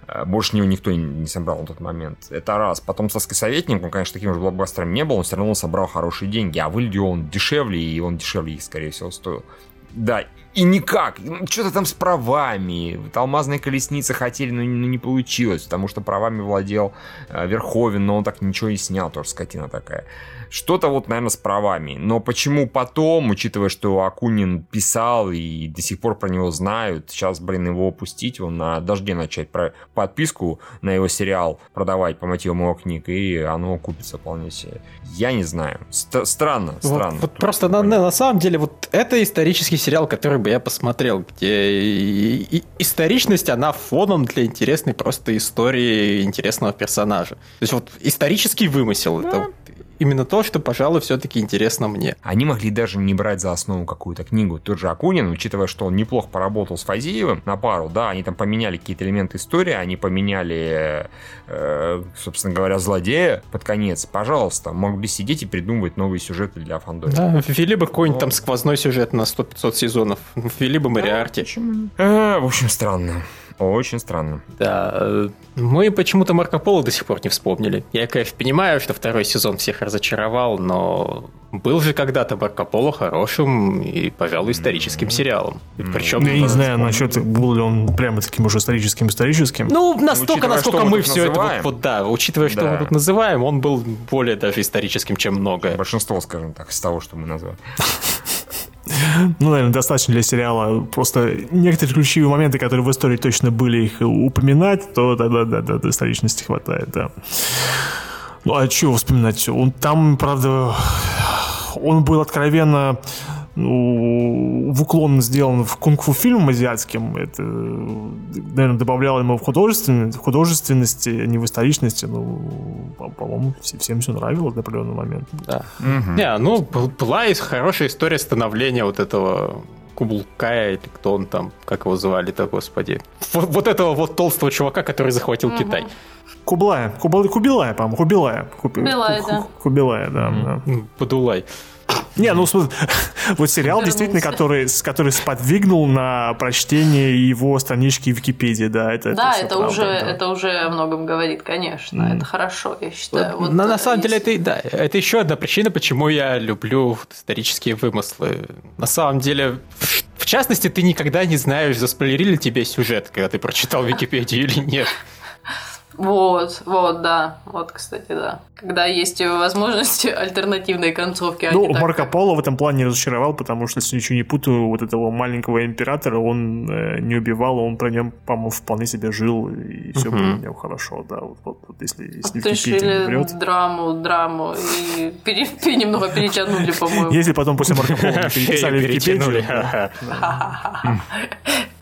Э, больше него никто не собрал на тот момент. Это раз. Потом «Царский советник», он, конечно, таким же блокбастером не был, он все равно собрал хорошие деньги. А выглядел он дешевле, и он дешевле их, скорее всего, стоил. Да, и никак. Ну, что-то там с правами. Вот алмазные колесницы хотели, но не получилось, потому что правами владел э, Верховен, но он так ничего не снял, тоже скотина такая. Что-то вот, наверное, с правами. Но почему потом, учитывая, что Акунин писал и до сих пор про него знают, сейчас, блин, его опустить, он на дожде начать про подписку на его сериал продавать по мотивам его книг, и оно купится вполне себе. Я не знаю. Ст- странно, странно. Вот, просто на, на, на самом деле вот это исторический сериал, который бы я посмотрел, где и, и, историчность, она фоном для интересной просто истории интересного персонажа. То есть вот исторический вымысел, да. это именно то, что, пожалуй, все-таки интересно мне. Они могли даже не брать за основу какую-то книгу. Тот же Акунин, учитывая, что он неплохо поработал с Фазиевым на пару, да, они там поменяли какие-то элементы истории, они поменяли, э, собственно говоря, злодея под конец. Пожалуйста, могли сидеть и придумывать новые сюжеты для Фандори. Да, ввели бы какой-нибудь там сквозной сюжет на 100-500 сезонов. Ввели бы Мариарти. Да, почему? Э, в общем, странно. Очень странно. Да. Э, мы почему-то Марко Поло до сих пор не вспомнили. Я, конечно, понимаю, что второй сезон всех разочаровал, но был же когда-то Марко Поло хорошим и, пожалуй, историческим сериалом. И причем... Я не знаю насчет, был ли он прямо таким уже историческим-историческим. Ну, настолько, насколько мы все это... Вот, вот, да, учитывая, что да. мы тут называем, он был более даже историческим, чем многое. Большинство, скажем так, из того, что мы назвали. ну, наверное, достаточно для сериала. Просто некоторые ключевые моменты, которые в истории точно были, их упоминать, то тогда да, да, достаточности хватает, да. Ну, а чего вспоминать? Он там, правда, он был откровенно в уклон сделан в кунг-фу фильм азиатским. Это, наверное, добавляло ему в, художественности, в художественности, а не в историчности. Ну, по-моему, всем все нравилось до определенного момента. Да. Угу. Не, ну, была хорошая история становления вот этого Кублкая или кто он там, как его звали-то, господи. Вот, вот этого вот толстого чувака, который захватил угу. Китай. Кублая. Кубал, Кубилая, по-моему. Кубилая. Кубилая, да. Кубилая, да. Mm-hmm. да. Подулай. Не, ну вот сериал действительно, который, который сподвигнул на прочтение его странички в Википедии, да, это Да, это, это правда, уже да. это уже о многом говорит, конечно, mm. это хорошо, я считаю. Вот, на, на самом есть... деле это да, это еще одна причина, почему я люблю исторические вымыслы. На самом деле, в частности, ты никогда не знаешь, заспойлерили тебе сюжет, когда ты прочитал Википедию или нет. Вот, вот, да. Вот, кстати, да. Когда есть возможность альтернативной концовки. А ну, Марко Поло в этом плане разочаровал, потому что, если ничего не путаю, вот этого маленького императора он э, не убивал, он про нем, по-моему, вполне себе жил, и все угу. было у него хорошо, да. Вот, вот, вот если, если решили врет. драму, драму, и пере, немного перетянули, по-моему. Если потом после Марко Поло переписали Википедию.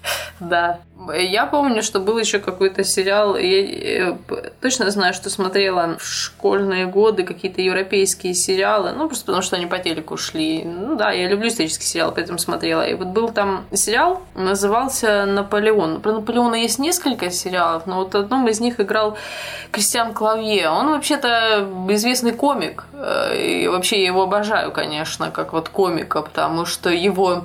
Да. Я помню, что был еще какой-то сериал, я э, точно знаю, что смотрела в школьные годы какие-то европейские сериалы, ну, просто потому что они по телеку шли. Ну да, я люблю исторические сериалы, поэтому смотрела. И вот был там сериал, назывался «Наполеон». Про Наполеона есть несколько сериалов, но вот в одном из них играл Кристиан Клавье. Он вообще-то известный комик, э, и вообще я его обожаю, конечно, как вот комика, потому что его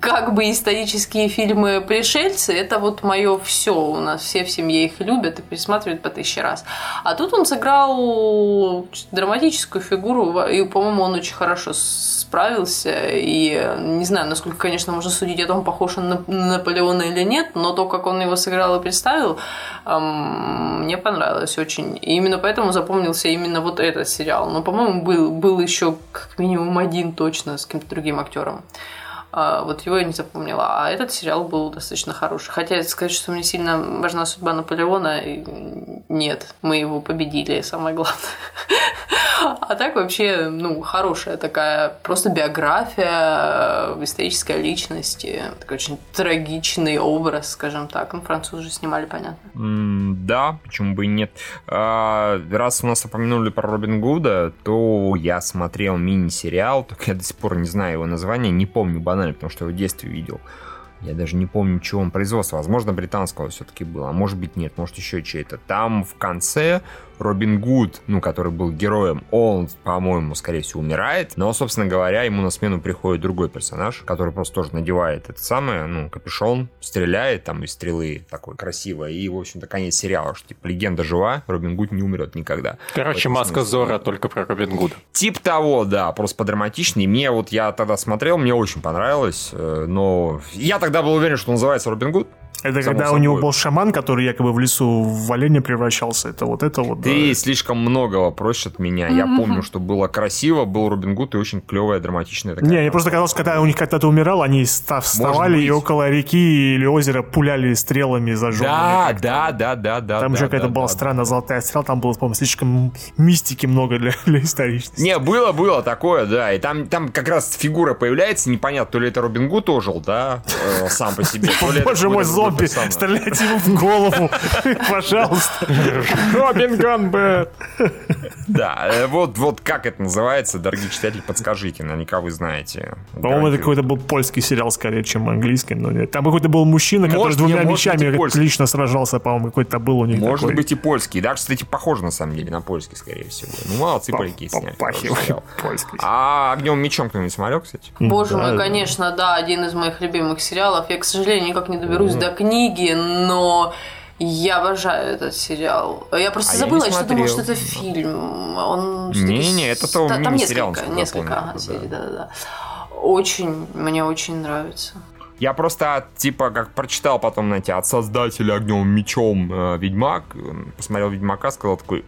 как бы исторические фильмы «Пришельцы» — это вот мое все. У нас все в семье их любят и пересматривают по тысяче раз. А тут он сыграл драматическую фигуру, и, по-моему, он очень хорошо справился. И не знаю, насколько, конечно, можно судить о том, похож он на Наполеона или нет, но то, как он его сыграл и представил, мне понравилось очень. И именно поэтому запомнился именно вот этот сериал. Но, по-моему, был, был еще как минимум один точно с каким-то другим актером. А вот его я не запомнила. А этот сериал был достаточно хороший. Хотя сказать, что мне сильно важна судьба Наполеона, нет. Мы его победили, самое главное. А так вообще, ну, хорошая такая просто биография, э, историческая личность, такой очень трагичный образ, скажем так. Ну, французы же снимали, понятно. да, почему бы и нет. А, раз у нас упомянули про Робин Гуда, то я смотрел мини-сериал, только я до сих пор не знаю его название, не помню банально, потому что его в детстве видел. Я даже не помню, чего он производства. Возможно, британского все-таки было. А может быть, нет. Может, еще чей-то. Там в конце Робин Гуд, ну, который был героем, он, по-моему, скорее всего, умирает. Но, собственно говоря, ему на смену приходит другой персонаж, который просто тоже надевает это самое, ну, капюшон, стреляет там из стрелы такой красиво. И, в общем-то, конец сериала, что, типа, легенда жива, Робин Гуд не умрет никогда. Короче, маска Зора только про Робин Гуда. Тип того, да, просто подраматичнее. Мне вот, я тогда смотрел, мне очень понравилось, э, но я тогда был уверен, что называется Робин Гуд. Это когда собой. у него был шаман, который якобы в лесу в оленя превращался. Это вот это вот. Ты да. слишком многого просишь от меня. Я помню, что было красиво, был Робин Гуд и очень клевая, драматичная такая. Не, мне просто казалось, когда у них когда-то умирал, они вставали и около реки или озера пуляли стрелами зажженными. Да, да, да, да, да. Там да, же какая-то да, была да, странная да. золотая стрела, там было, по-моему, слишком мистики много для, для историчности. Не, было, было такое, да. И там, там как раз фигура появляется, непонятно, то ли это Робин Гуд ожил, да, э, сам по себе. Боже мой, зомби, стреляет дать ему в голову. Пожалуйста. Робин Ганбет. Да, э, вот, вот как это называется, дорогие читатели, подскажите, наверняка вы знаете. По-моему, это какой-то был польский сериал скорее, чем английский, но нет. Там какой-то был мужчина, который с двумя мечами лично сражался, по-моему, какой-то был у них Может быть и польский. Даже, кстати, похоже на самом деле на польский, скорее всего. Ну, молодцы поляки сняли. польский. А «Огнем мечом» кто-нибудь смотрел, кстати? Боже мой, конечно, да, один из моих любимых сериалов. Я, к сожалению, никак не доберусь до книги, но я обожаю этот сериал. Я просто а забыла, я, что думала, что это фильм. Он Не-не, это то Там несколько, несколько серий, да-да-да. Очень, мне очень нравится. Я просто, типа, как прочитал потом, знаете, от создателя огнем мечом э, Ведьмак, посмотрел Ведьмака, сказал такой,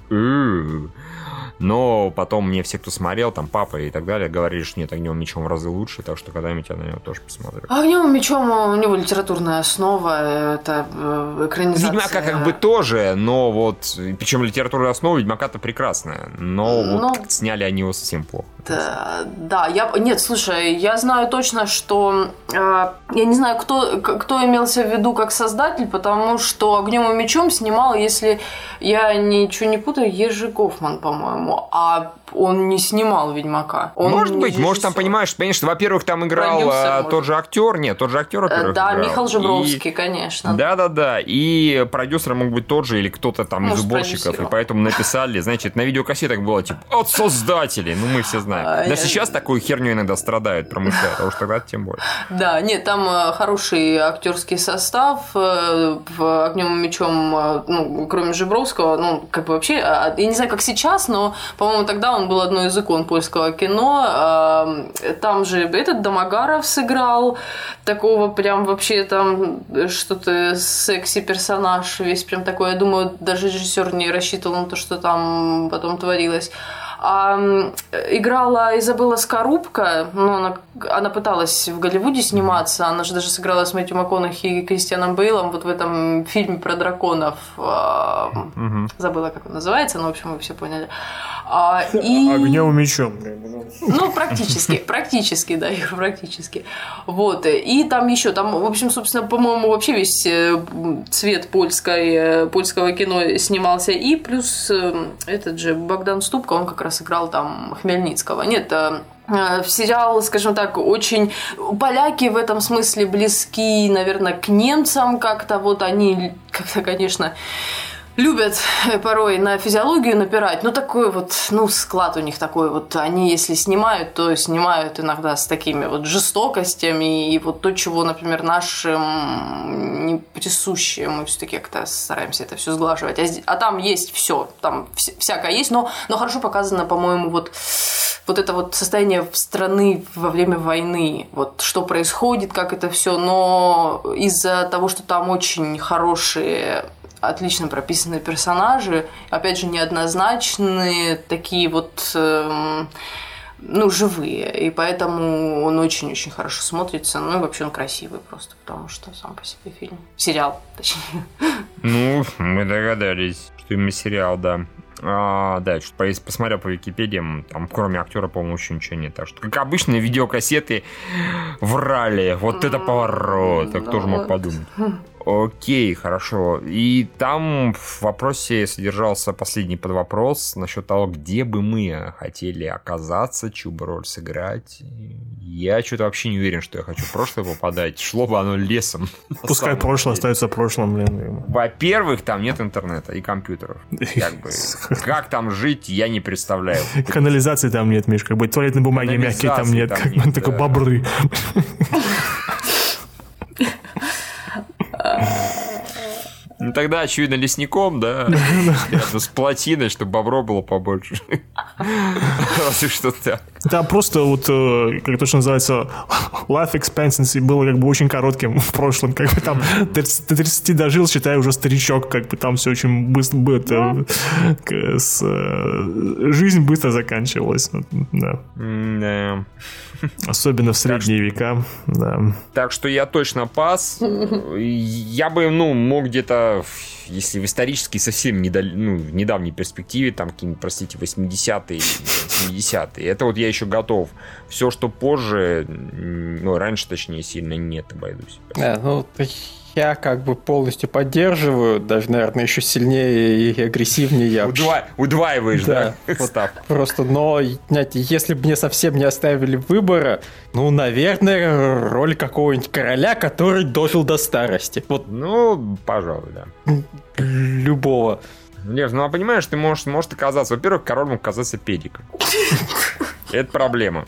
но потом мне все, кто смотрел, там папа и так далее, говорили, что нет, огнем мечом в разы лучше, так что когда-нибудь я на него тоже посмотрю. Огнем мечом у него литературная основа, это э, экранизация. Ведьмака как бы тоже, но вот, причем литературная основа Ведьмака-то прекрасная, но, но... вот как сняли они его совсем плохо. Да, да, я, нет, слушай, я знаю точно, что, э, я не знаю, кто, кто имелся в виду как создатель, потому что «Огнем и мечом» снимал, если я ничего не путаю, Ежи Гофман, по-моему, а он не снимал Ведьмака. Он может быть, может там понимаешь, понимаешь, во-первых, там играл Продюсер, а, тот же актер, нет, тот же актер, во-первых, Да, играл. Михаил Жебровский, и... конечно. Да, да, да. И продюсер мог быть тот же или кто-то там может, из уборщиков, и поэтому написали, значит, на видеокассетах было типа от создателей. Ну, мы все знаем. А, да, сейчас такую херню иногда страдают, промышляют, а уж тогда тем более. Да, нет, там э, хороший актерский состав э, в огнем и мечом, э, ну, кроме Жебровского, ну, как бы вообще, а, я не знаю, как сейчас, но, по-моему, тогда он он был одной из икон польского кино. Там же этот Домогаров сыграл такого прям вообще там что-то секси-персонаж, весь прям такой. Я думаю, даже режиссер не рассчитывал на то, что там потом творилось. А, играла Изабелла Скорубка, ну, она, она пыталась в Голливуде сниматься, она же даже сыграла с Мэтью МакКонахи и Кристианом Бейлом вот в этом фильме про драконов. А, угу. Забыла, как он называется, но, в общем, вы все поняли. А, и... Огнем мечом. Ну, практически, практически, да, практически. Вот. И там еще, там, в общем, собственно, по-моему, вообще весь э, цвет польской, э, польского кино снимался. И плюс э, этот же Богдан Ступка, он как раз играл там Хмельницкого. Нет, в сериал, скажем так, очень... Поляки в этом смысле близки, наверное, к немцам как-то. Вот они как-то, конечно, любят э, порой на физиологию напирать. Ну, такой вот, ну, склад у них такой вот. Они, если снимают, то снимают иногда с такими вот жестокостями. И вот то, чего, например, нашим не присуще, мы все-таки как-то стараемся это все сглаживать. А, а там есть все, там всякое есть, но, но хорошо показано, по-моему, вот вот это вот состояние страны во время войны, вот что происходит, как это все, но из-за того, что там очень хорошие отлично прописанные персонажи, опять же, неоднозначные, такие вот... Эм, ну, живые. И поэтому он очень-очень хорошо смотрится. Ну, и вообще он красивый просто, потому что сам по себе фильм. Сериал, точнее. Ну, мы догадались, что именно сериал, да. А, да, что посмотрел по Википедии, там кроме актера, по-моему, еще ничего нет. Так что, как обычно, видеокассеты врали. Вот это поворот. Так кто же мог подумать? Окей, хорошо. И там в вопросе содержался последний подвопрос насчет того, где бы мы хотели оказаться, чью бы роль сыграть. Я что-то вообще не уверен, что я хочу в прошлое попадать. Шло бы оно лесом. Пускай прошлое остается прошлым, блин. Во-первых, там нет интернета и компьютеров. Как, бы, как там жить, я не представляю. Канализации там нет, Миш, как бы туалетной бумаги мягкие там нет, там как нет, только бобры. тогда, очевидно, лесником, да? Рядом с плотиной, чтобы бобро было побольше. Разве что так. Да, просто вот, э, как то, что называется, life expectancy было как бы очень коротким в прошлом. Как бы там до 30 дожил, считай, уже старичок. Как бы там все очень быстро... быстро с, э, жизнь быстро заканчивалась. Да. Особенно в средние века, да. Так что я точно пас. Я бы, ну, мог где-то, если в исторически совсем недал... ну, в недавней перспективе, там, какие-нибудь, простите, 80-е, 70-е, это вот я еще готов. Все, что позже, ну, раньше, точнее, сильно нет, обойдусь. Да, ну, я как бы полностью поддерживаю, даже, наверное, еще сильнее и агрессивнее я. Удва... Удваиваешь, да? да? Вот просто, но, знаете, если бы мне совсем не оставили выбора, ну, наверное, роль какого-нибудь короля, который дожил до старости. Вот. Ну, пожалуй, да. Любого. Лев, ну а понимаешь, ты можешь, может оказаться, во-первых, король мог оказаться педиком. Это проблема.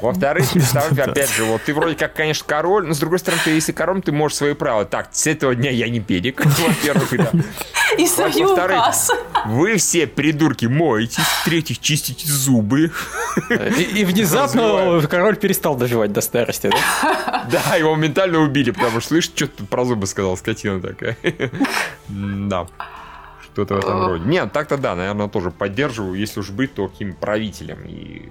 Во-вторых, представь, опять же, вот ты вроде как, конечно, король, но с другой стороны, ты, если король, ты можешь свои права. Так, с этого дня я не педик, во-первых, да. И свою указ. Вы все придурки моетесь, в-третьих, чистите зубы. И, и внезапно король перестал доживать до старости, да? Да, его моментально убили, потому что, слышишь, что ты про зубы сказал, скотина такая. Да что-то в этом роде. Нет, так-то да, наверное, тоже поддерживаю, если уж быть, то каким правителем. И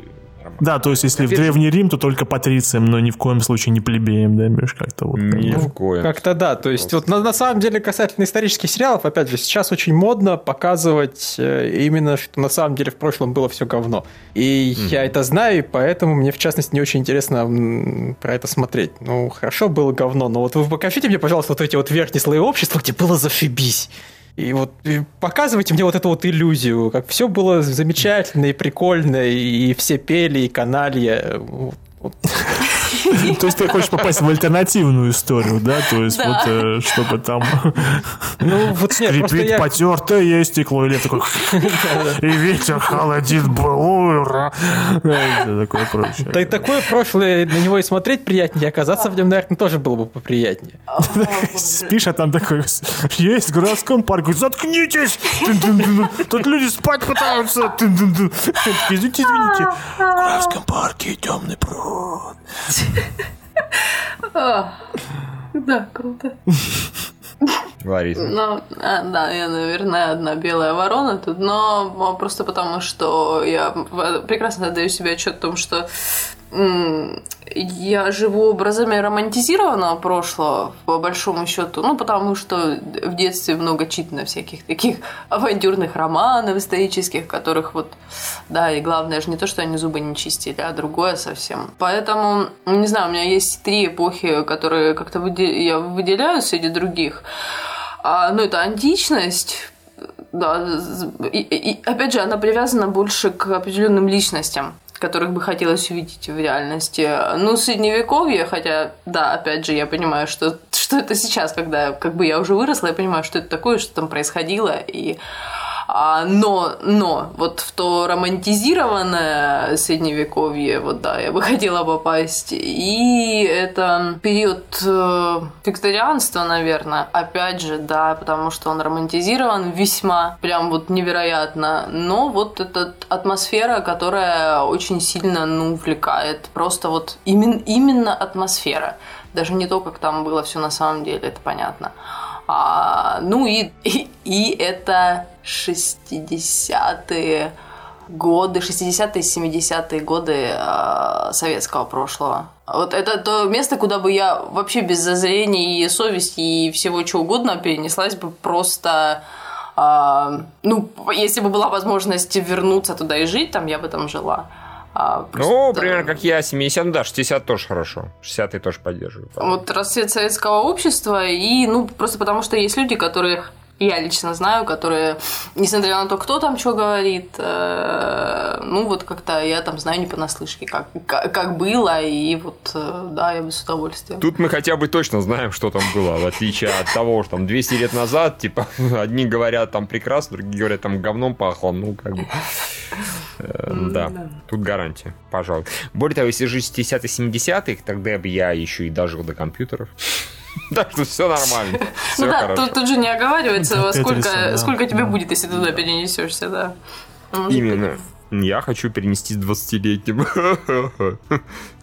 да, то есть, если Опять в Древний Рим, то только патрициям, но ни в коем случае не плебеям, да, Миш, как-то вот. Ни в коем. Как-то да, то есть, вот на, на самом деле, касательно исторических сериалов, опять же, сейчас очень модно показывать э, именно, что на самом деле в прошлом было все говно. И mm. я это знаю, и поэтому мне, в частности, не очень интересно про это смотреть. Ну, хорошо было говно, но вот вы покажите мне, пожалуйста, вот эти вот верхние слои общества, где было зашибись. И вот и показывайте мне вот эту вот иллюзию, как все было замечательно и прикольно, и все пели, и каналья. То есть ты хочешь попасть в альтернативную историю, да? То есть вот э, чтобы там ну, вот скрипит потертое стекло, или такой и ветер холодит былую. Такое прочее. Да и такое прошлое, на него и смотреть приятнее, оказаться в нем, наверное, тоже было бы поприятнее. Спишь, а там такой, есть в городском парке, заткнитесь! Тут люди спать пытаются. Извините, извините. В городском парке темный пруд. Да, круто. Лариса. Ну, а, да, я, наверное, одна белая ворона тут, но просто потому, что я прекрасно отдаю себе отчет о том, что я живу образами романтизированного прошлого, по большому счету, ну, потому что в детстве много читано всяких таких авантюрных романов исторических, которых вот, да, и главное же не то, что они зубы не чистили, а другое совсем. Поэтому, не знаю, у меня есть три эпохи, которые как-то я выделяю среди других. А, ну, это античность, да, и, и опять же, она привязана больше к определенным личностям которых бы хотелось увидеть в реальности. Ну, средневековье, хотя, да, опять же, я понимаю, что, что это сейчас, когда как бы я уже выросла, я понимаю, что это такое, что там происходило, и но, но вот в то романтизированное средневековье, вот да, я бы хотела попасть. И это период э, викторианства, наверное. Опять же, да, потому что он романтизирован весьма, прям вот невероятно. Но вот эта атмосфера, которая очень сильно, ну, увлекает. Просто вот именно, именно атмосфера. Даже не то, как там было все на самом деле, это понятно. А, ну и, и, и это 60-е, годы, 60-е, 70-е годы э, советского прошлого. Вот это то место, куда бы я вообще без зазрения и совести и всего чего угодно перенеслась бы просто... Э, ну, если бы была возможность вернуться туда и жить, там я бы там жила. А, просто... Ну, примерно как я, 70, ну да, 60 тоже хорошо. 60 тоже поддерживаю. Вот расцвет советского общества, и, ну, просто потому что есть люди, которых я лично знаю, которые, несмотря на то, кто там что говорит, э, ну вот как-то я там знаю не понаслышке, как, как, как было, и вот, э, да, я бы с удовольствием. Тут мы хотя бы точно знаем, что там было, в отличие от того, что там 200 лет назад, типа, одни говорят там прекрасно, другие говорят там говном пахло, ну как бы... Э, да, тут гарантия, пожалуй. Более того, если жить в 60-70-х, тогда бы я еще и дожил до компьютеров. Так что все нормально. ну да, тут, же не оговаривается, сколько, сколько тебе будет, если туда перенесешься, да. Именно. Я хочу перенести с 20-летним.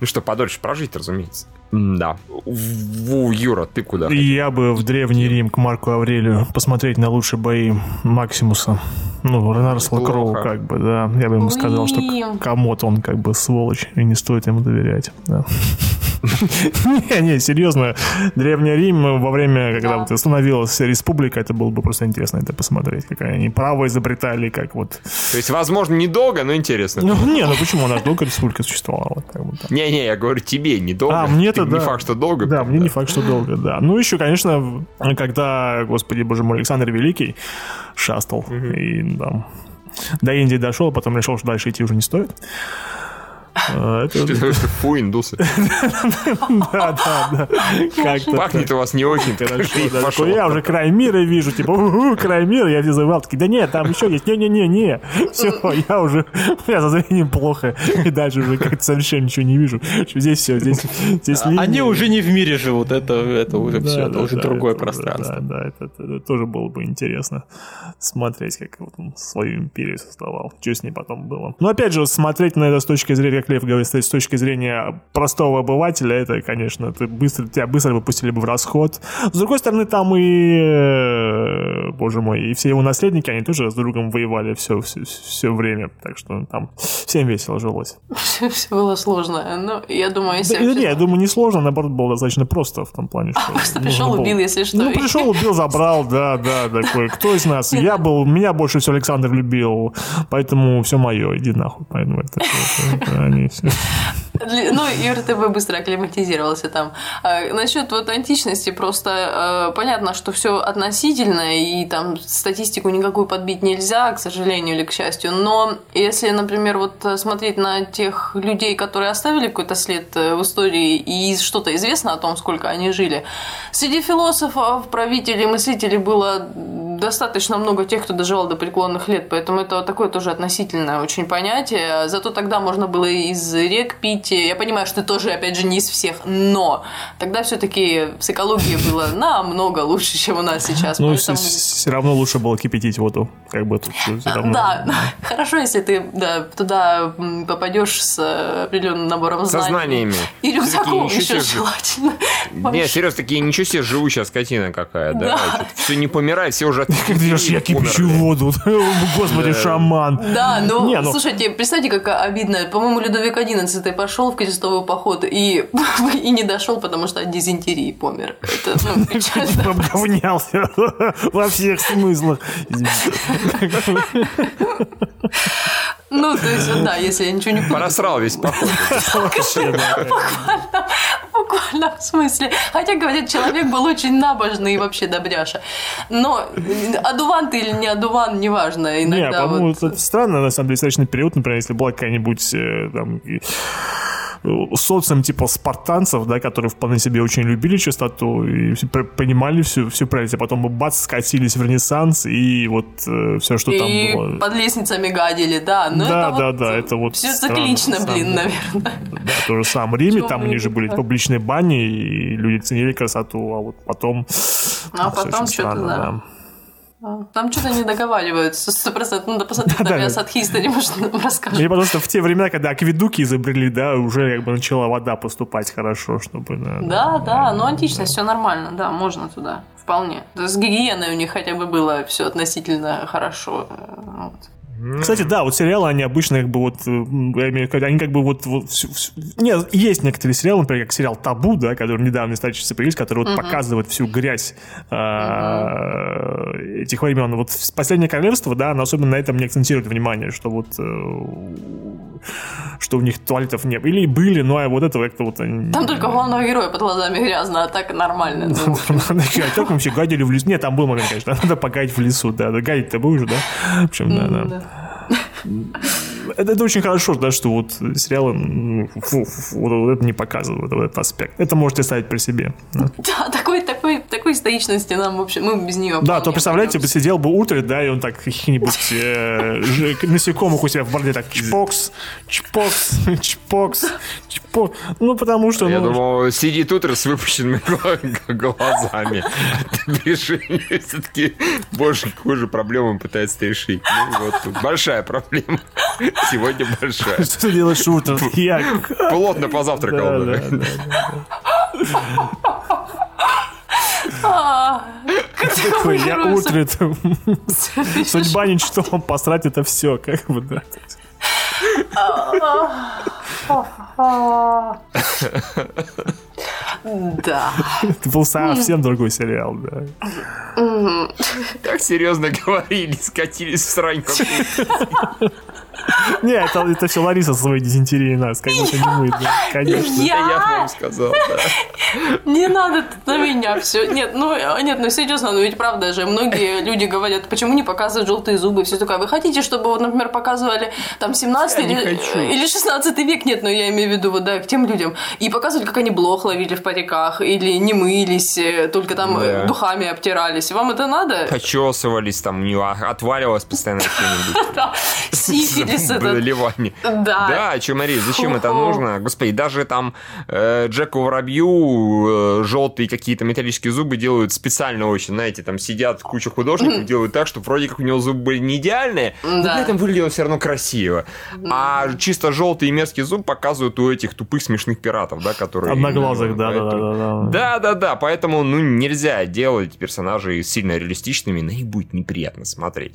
ну что, подольше прожить, разумеется. Да. Ву, Юра, ты куда? Я бы в Древний Рим к Марку Аврелию посмотреть на лучшие бои Максимуса. Ну, Ренарсла Кроу, как бы, да. Я бы ему сказал, что кому-то он как бы сволочь, и не стоит ему доверять. Да. Не, не, серьезно. Древний Рим во время, когда вот остановилась республика, это было бы просто интересно это посмотреть, какая они право изобретали, как вот. То есть, возможно, недолго, но интересно. Ну, не, ну почему? У нас долго республика существовала. Не-не, я говорю тебе, недолго. А, мне-то да. Не факт, что долго. Да, мне не факт, что долго, да. Ну, еще, конечно, когда, господи, боже мой, Александр Великий шастал и там до Индии дошел, а потом решил, что дальше идти уже не стоит. А, Фу, индусы. Да, да, да. Пахнет у вас не очень хорошо. Я уже край мира вижу, типа, край мира, я визывал, такие, да нет, там еще есть, не-не-не-не. Все, я уже, меня за зрением плохо, и дальше уже как-то совершенно ничего не вижу. Здесь все, здесь здесь Они уже не в мире живут, это это уже все, это уже другое пространство. Да, да, это тоже было бы интересно смотреть, как он свою империю создавал, что с ней потом было. Но опять же, смотреть на это с точки зрения, как Лев говорит, с точки зрения простого обывателя, это, конечно, ты быстро, тебя быстро выпустили бы в расход. С другой стороны, там и, э, боже мой, и все его наследники, они тоже с другом воевали все, все, все время, так что там всем весело жилось. Все было сложно, но я думаю, если... Да, не, я думаю, не сложно, наоборот, было достаточно просто в том плане, что... Просто пришел, убил, если что. Ну, пришел, убил, забрал, да, да, такой. Кто из нас? Я был, меня больше всего Александр любил, поэтому все мое, иди нахуй. Поэтому это, все. Ну, Юр, ты бы быстро акклиматизировался там. А, насчет вот античности, просто а, понятно, что все относительно, и там статистику никакую подбить нельзя, к сожалению или к счастью. Но если, например, вот смотреть на тех людей, которые оставили какой-то след э, в истории, и что-то известно о том, сколько они жили, среди философов, правителей, мыслителей было достаточно много тех, кто доживал до преклонных лет, поэтому это такое тоже относительное очень понятие. Зато тогда можно было из рек пить. Я понимаю, что тоже, опять же, не из всех, но тогда все-таки с экологией было намного лучше, чем у нас сейчас. Ну, поэтому... все равно лучше было кипятить воду, как бы тут все равно. Да, хорошо, если ты да, туда попадешь с определенным набором знаний. Со знаниями. И рюкзаком еще желательно. Не, серьезно, такие ничего себе живущая скотина какая, да? Все не помирает, все уже как ты я кипячу воду. Господи, шаман. Да, ну, ну, слушайте, представьте, как обидно. По-моему, Людовик XI пошел в крестовый поход и, и не дошел, потому что от дизентерии помер. Это, ну, печально. Обговнялся во всех смыслах. Ну, то есть, да, если я ничего не помню. Просрал весь поход. Буквально, буквально в смысле. Хотя, говорят, человек был очень набожный и вообще добряша. Но одуван ты или не одуван, неважно. Иногда не, по-моему, вот... это странно, на самом деле, достаточно период, например, если была какая-нибудь э, там социум типа спартанцев, да, которые вполне себе очень любили чистоту и понимали всю, всю правильность, а потом бац, скатились в Ренессанс, и вот э, все, что и там было. под лестницами гадили, да. Но да, это да, вот да, это вот Все циклично, блин, наверное. Да, то же самое. Риме там у них же были публичные бани, и люди ценили красоту, а вот потом... А потом что-то, да. да. Там что-то не договариваются. Сто процентов надо посмотреть на Viasat History, может, нам расскажет. Мне потому что в те времена, когда акведуки изобрели, да, уже как бы начала вода поступать хорошо, чтобы... Да, да, да ну античность, все нормально, да, можно туда, вполне. С гигиеной у них хотя бы было все относительно хорошо. Вот. Кстати, да, вот сериалы, они обычно как бы вот, э, они как бы вот, вот всю, всю... Нет, есть некоторые сериалы, например, как сериал «Табу», да, который недавно исторически появился, который вот uh-huh. показывает всю грязь uh-huh. этих времен. Вот «Последнее королевство», да, оно особенно на этом не акцентирует внимание, что вот что у них туалетов нет. Или были, но а вот этого как-то вот... Там только главного героя под глазами грязно, а так нормально. А как мы все гадили в лесу? Нет, там был момент, конечно, надо погадить в лесу, да. Гадить-то будешь, да? В общем, да, да это, это очень хорошо, да, что вот сериалы фу, фу, вот это не показывают, вот этот аспект. Это можете ставить при себе. Да, да такой, такой, такой стоичности нам вообще, мы без нее Да, то представляете, бы сидел бы утро, да, и он так каких-нибудь э, насекомых у себя в борде так чпокс, чпокс, чпокс, чпокс. Ну, потому что... Я ну, думал, сидит утро с выпущенными глазами. Решение все-таки, боже, какую же проблему пытается решить. Ну, вот, большая проблема. Сегодня большая. Что ты делаешь утром? Я... Плотно позавтракал. Да, да, да, Такой, я утром. Судьба ничто, посрать это все, как бы, да. Да. Это был совсем другой сериал, да. Так серьезно говорили, скатились в срань Не, это, это все Лариса со своей дизентерией нас, как будто не мы, да, конечно. Я? Это я вам сказал, да. Не надо на меня все. Нет, ну, нет, ну серьезно, ну ведь правда же, многие люди говорят, почему не показывают желтые зубы, все такое. Вы хотите, чтобы, вот, например, показывали там 17 или, или 16 век? Нет, но я имею в виду, вот, да, к тем людям. И показывали, как они блох ловили в париках, или не мылись, э, только там да. духами обтирались. Вам это надо? Почесывались, там, у нее отваливалось постоянно что-нибудь. Сифилис Ливане. Да. Да, что, Мария, зачем это нужно? Господи, даже там э, Джеку Воробью э, желтые какие-то металлические зубы делают специально очень, знаете, там сидят куча художников, делают так, что вроде как у него зубы были не идеальные, но при этом выглядело все равно красиво. А чисто желтый и мерзкий зуб показывают у этих тупых смешных пиратов, да, которые... Одноглазых, да, да, да, да. Да, да, да, поэтому, ну, нельзя делать персонажей сильно реалистичными, на них будет неприятно смотреть.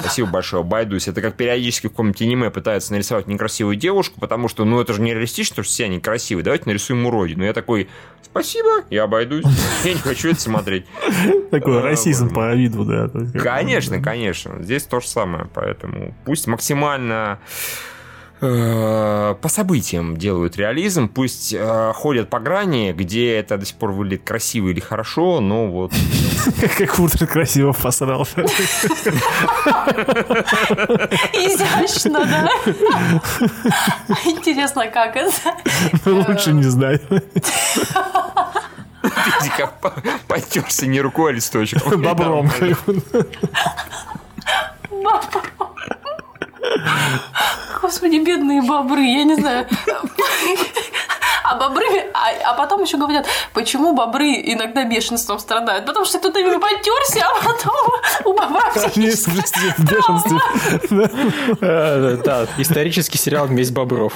Спасибо большое, Байдусь. Это как периодически в каком-нибудь аниме пытаются нарисовать некрасивую девушку, потому что, ну, это же нереалистично, что все они красивые. Давайте нарисуем уродину. Я такой, спасибо, я обойдусь. Я не хочу это смотреть. Такой расизм по виду, да. Конечно, конечно. Здесь то же самое, поэтому пусть максимально по событиям делают реализм, пусть э, ходят по грани, где это до сих пор выглядит красиво или хорошо, но вот... Как Уртер красиво посрал. Изящно, да? Интересно, как это? Лучше не знаю. Видите, как потерся не рукой, а листочком. Бобром. Бобром. Господи, бедные бобры, я не знаю. А бобры, а, а потом еще говорят, почему бобры иногда бешенством страдают? Потому что кто-то ими потерся, а потом у бобра психическое Да, исторический сериал «Месть бобров».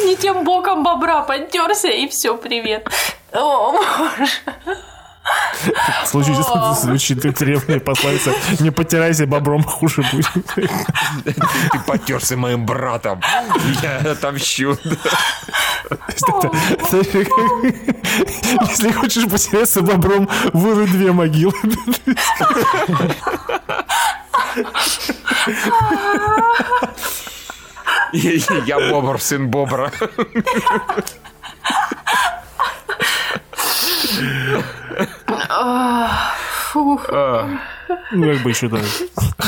Не тем боком бобра потерся, и все, привет. О, боже. Случай звучит древняя пословица. Не потирайся бобром, хуже будет. Ты потерся моим братом. Я отомщу. Если хочешь потеряться бобром, вырой две могилы. Я бобр, сын бобра. oh, puh. Oh. Ну, как бы еще да,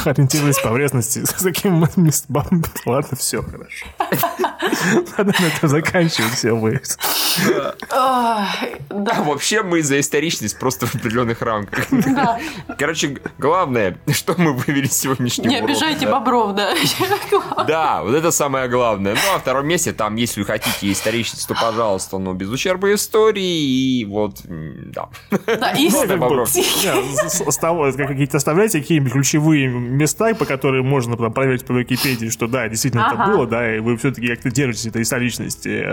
ориентировались по вредности. С таким местом. Ладно, все хорошо. Надо на этом заканчивать все вы. Да. Вообще мы за историчность просто в определенных рамках. Короче, главное, что мы вывели сегодняшний Не обижайте бобров, да. Да, вот это самое главное. Ну, а втором месте, там, если вы хотите историчность, то, пожалуйста, но без ущерба истории. И вот, да. Да, истинно бобров. Какие-то оставляйте какие-нибудь ключевые места, по которым можно там, проверить по Википедии, что да, действительно это было, да, и вы все-таки как-то держите этой историчности.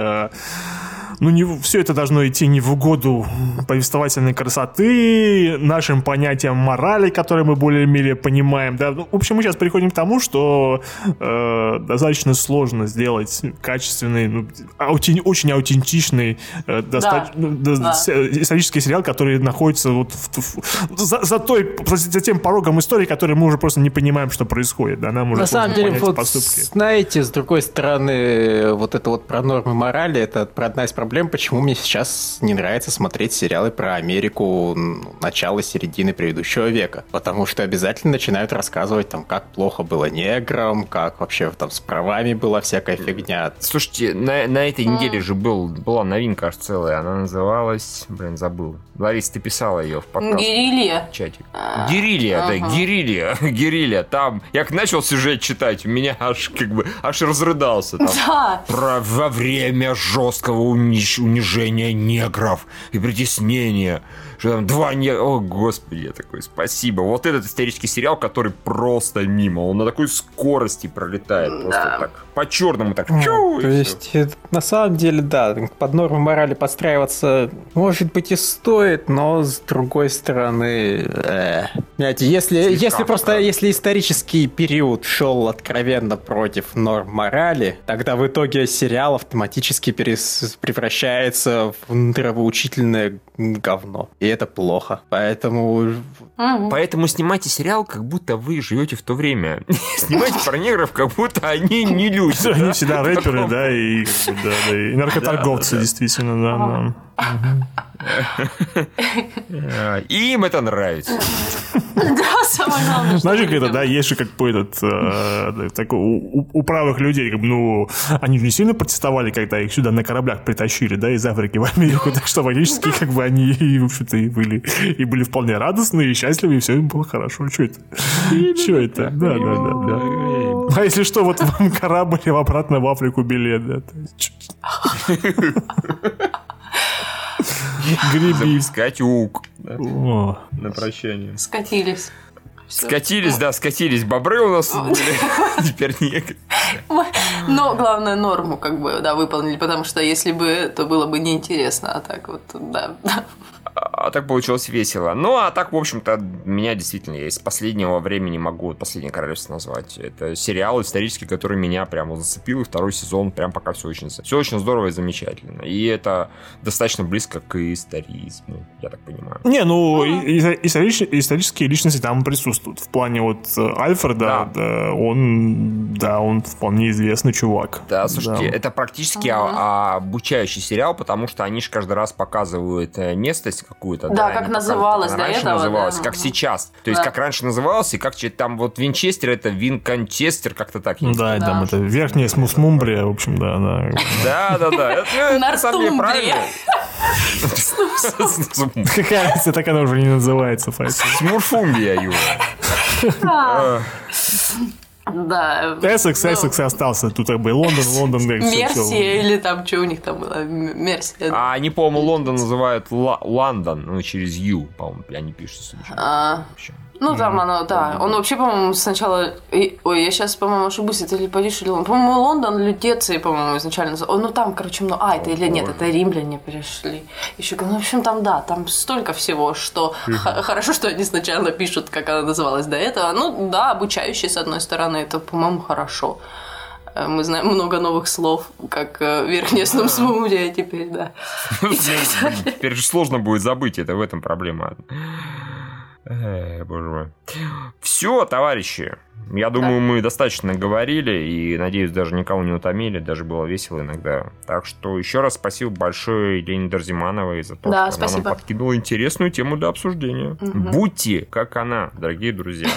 Э, ну, не, все это должно идти не в угоду повествовательной красоты, нашим понятиям морали, которые мы более-менее понимаем, да. Ну, в общем, мы сейчас переходим к тому, что э, достаточно сложно сделать качественный, ну, аутен, очень аутентичный э, доста- да. Да, да. исторический сериал, который находится вот в, в, за, за, той, за тем порогом истории, который мы уже просто не понимаем, что происходит, да, нам уже На самом деле, вот, поступки. знаете, с другой стороны, вот это вот про нормы морали, это одна из проблем, почему мне сейчас не нравится смотреть сериалы про Америку начала, середины предыдущего века. Потому что обязательно начинают рассказывать, там, как плохо было неграм, как вообще там с правами была всякая фигня. Слушайте, на, на этой неделе же был, была новинка аж целая, она называлась, блин, забыл. Ларис, ты писала ее в подкасте. Гирилья. Чатик. Гирилья, да, Гирилья. Гирилья. Там, я начал сюжет читать, у меня аж как бы, аж разрыдался. Там, да. Про во время жесткого униж, унижения негров и притеснения что там два не... О, господи, я такой, спасибо. Вот этот исторический сериал, который просто мимо. Он на такой скорости пролетает. Просто да. так. По-черному так. Чу, То есть, на самом деле, да, под нормы морали подстраиваться, может быть, и стоит, но с другой стороны... Э, понимаете, если, если просто, если исторический период шел откровенно против норм морали, тогда в итоге сериал автоматически перес, превращается в нравоучительное говно. И это плохо. Поэтому... Поэтому снимайте сериал, как будто вы живете в то время. Снимайте про негров, как будто они не люди. Они всегда рэперы, да, и наркоторговцы, действительно, да. И им это нравится. Да, самое главное. Знаешь, как это, да, есть же как бы этот, э, такой, у, правых людей, как бы, ну, они же не сильно протестовали, когда их сюда на кораблях притащили, да, из Африки в Америку, так что фактически, как бы, они, в общем-то, и были, и были вполне радостны, и счастливы, и все им было хорошо. Что это? Что это? Да, да, да, да. А если что, вот вам корабль и обратно в Африку билет, да. Греби. Скатюк. На прощание. Скатились. Скатились, да, скатились бобры у нас были. Теперь нет. Но главное норму как бы, да, выполнили, потому что если бы, то было бы неинтересно, а так вот, да а так получилось весело. Ну, а так, в общем-то, меня действительно. С последнего времени могу «Последнее королевство» назвать. Это сериал исторический, который меня прямо зацепил, и второй сезон прям пока все очень, все очень здорово и замечательно. И это достаточно близко к историзму, я так понимаю. Не, ну, исторические, исторические личности там присутствуют. В плане вот э, Альфреда, да. Да, он, да, он вполне известный чувак. Да, слушайте, да. это практически ага. обучающий сериал, потому что они же каждый раз показывают э, местность, какую-то. Да, да как называлось до раньше этого. называлось, да. как сейчас. То есть, да. как раньше называлось, и как там вот Винчестер, это Винкончестер, как-то так. Ну да, да, там это верхняя смусмумбрия, в общем, да. Да, да, да. Это на самом деле правильно. Какая разница, так она уже не называется, Смурфумбия, Юра. Да. Эссекс, Эссекс остался. Тут как бы Лондон, Лондон. Мерсия или там, что у них там было? Мерсия. А они, по-моему, Лондон называют Лондон, ну, через Ю, по-моему, они пишут. А, ну, там оно, да. Он вообще, по-моему, сначала... Ой, я сейчас, по-моему, ошибусь, это или Париж, или Лондон. По-моему, Лондон Лютеции, по-моему, изначально. Ну, там, короче, много... А, это или нет, это римляне пришли. Еще, ну, в общем, там, да, там столько всего, что хорошо, что они сначала пишут, как она называлась до этого. Ну, да, обучающие, с одной стороны, это, по-моему, хорошо. Э, мы знаем много новых слов, как э, в верхнестном смуде теперь, да. Теперь же сложно будет забыть, это в этом проблема. Эх, боже мой. Все, товарищи. Я думаю, да. мы достаточно говорили и, надеюсь, даже никого не утомили, даже было весело иногда. Так что еще раз спасибо большое Елене Дарзимановой за то, да, что спасибо. она нам подкинула интересную тему для обсуждения. Угу. Будьте как она, дорогие друзья.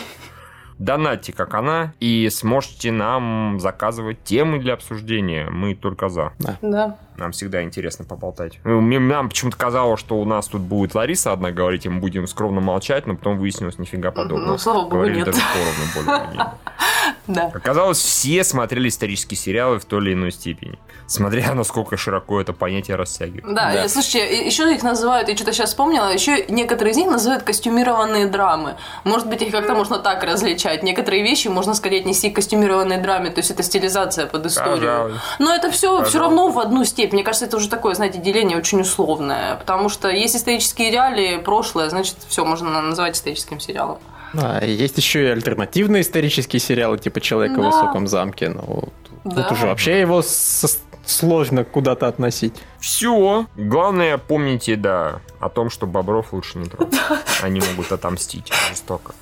Донатьте, как она, и сможете нам заказывать темы для обсуждения. Мы только за. Да. да. Нам всегда интересно поболтать. Ну, нам почему-то казалось, что у нас тут будет Лариса одна говорить, и мы будем скромно молчать, но потом выяснилось нифига подобного. Ну, слава богу, Говорили нет. даже поровну более Да. Оказалось, все смотрели исторические сериалы в той или иной степени. Смотря насколько широко это понятие растягивает. Да, да. слушайте, еще их называют, я что-то сейчас вспомнила, еще некоторые из них называют костюмированные драмы. Может быть, их как-то можно так различать. Некоторые вещи можно скорее отнести к костюмированной драме, то есть это стилизация под историю. Пожалуйста. Но это все все равно в одну степень. Мне кажется, это уже такое, знаете, деление очень условное. Потому что есть исторические реалии, прошлое, значит, все можно называть историческим сериалом. А, есть еще и альтернативные исторические сериалы, типа «Человек да. в высоком замке». Ну, да. Тут уже вообще его со сложно куда-то относить. Все. Главное, помните, да, о том, что бобров лучше не трогать. Они могут отомстить жестоко.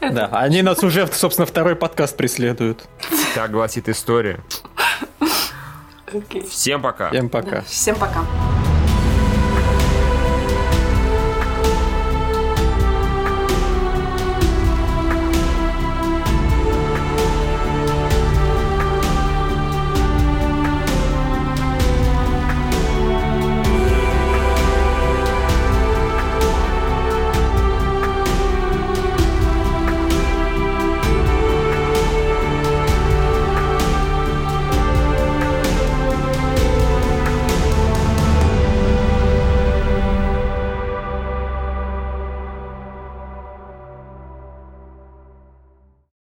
Да, они нас уже, собственно, второй подкаст преследуют. Так гласит история. Всем пока. Всем пока. Всем пока.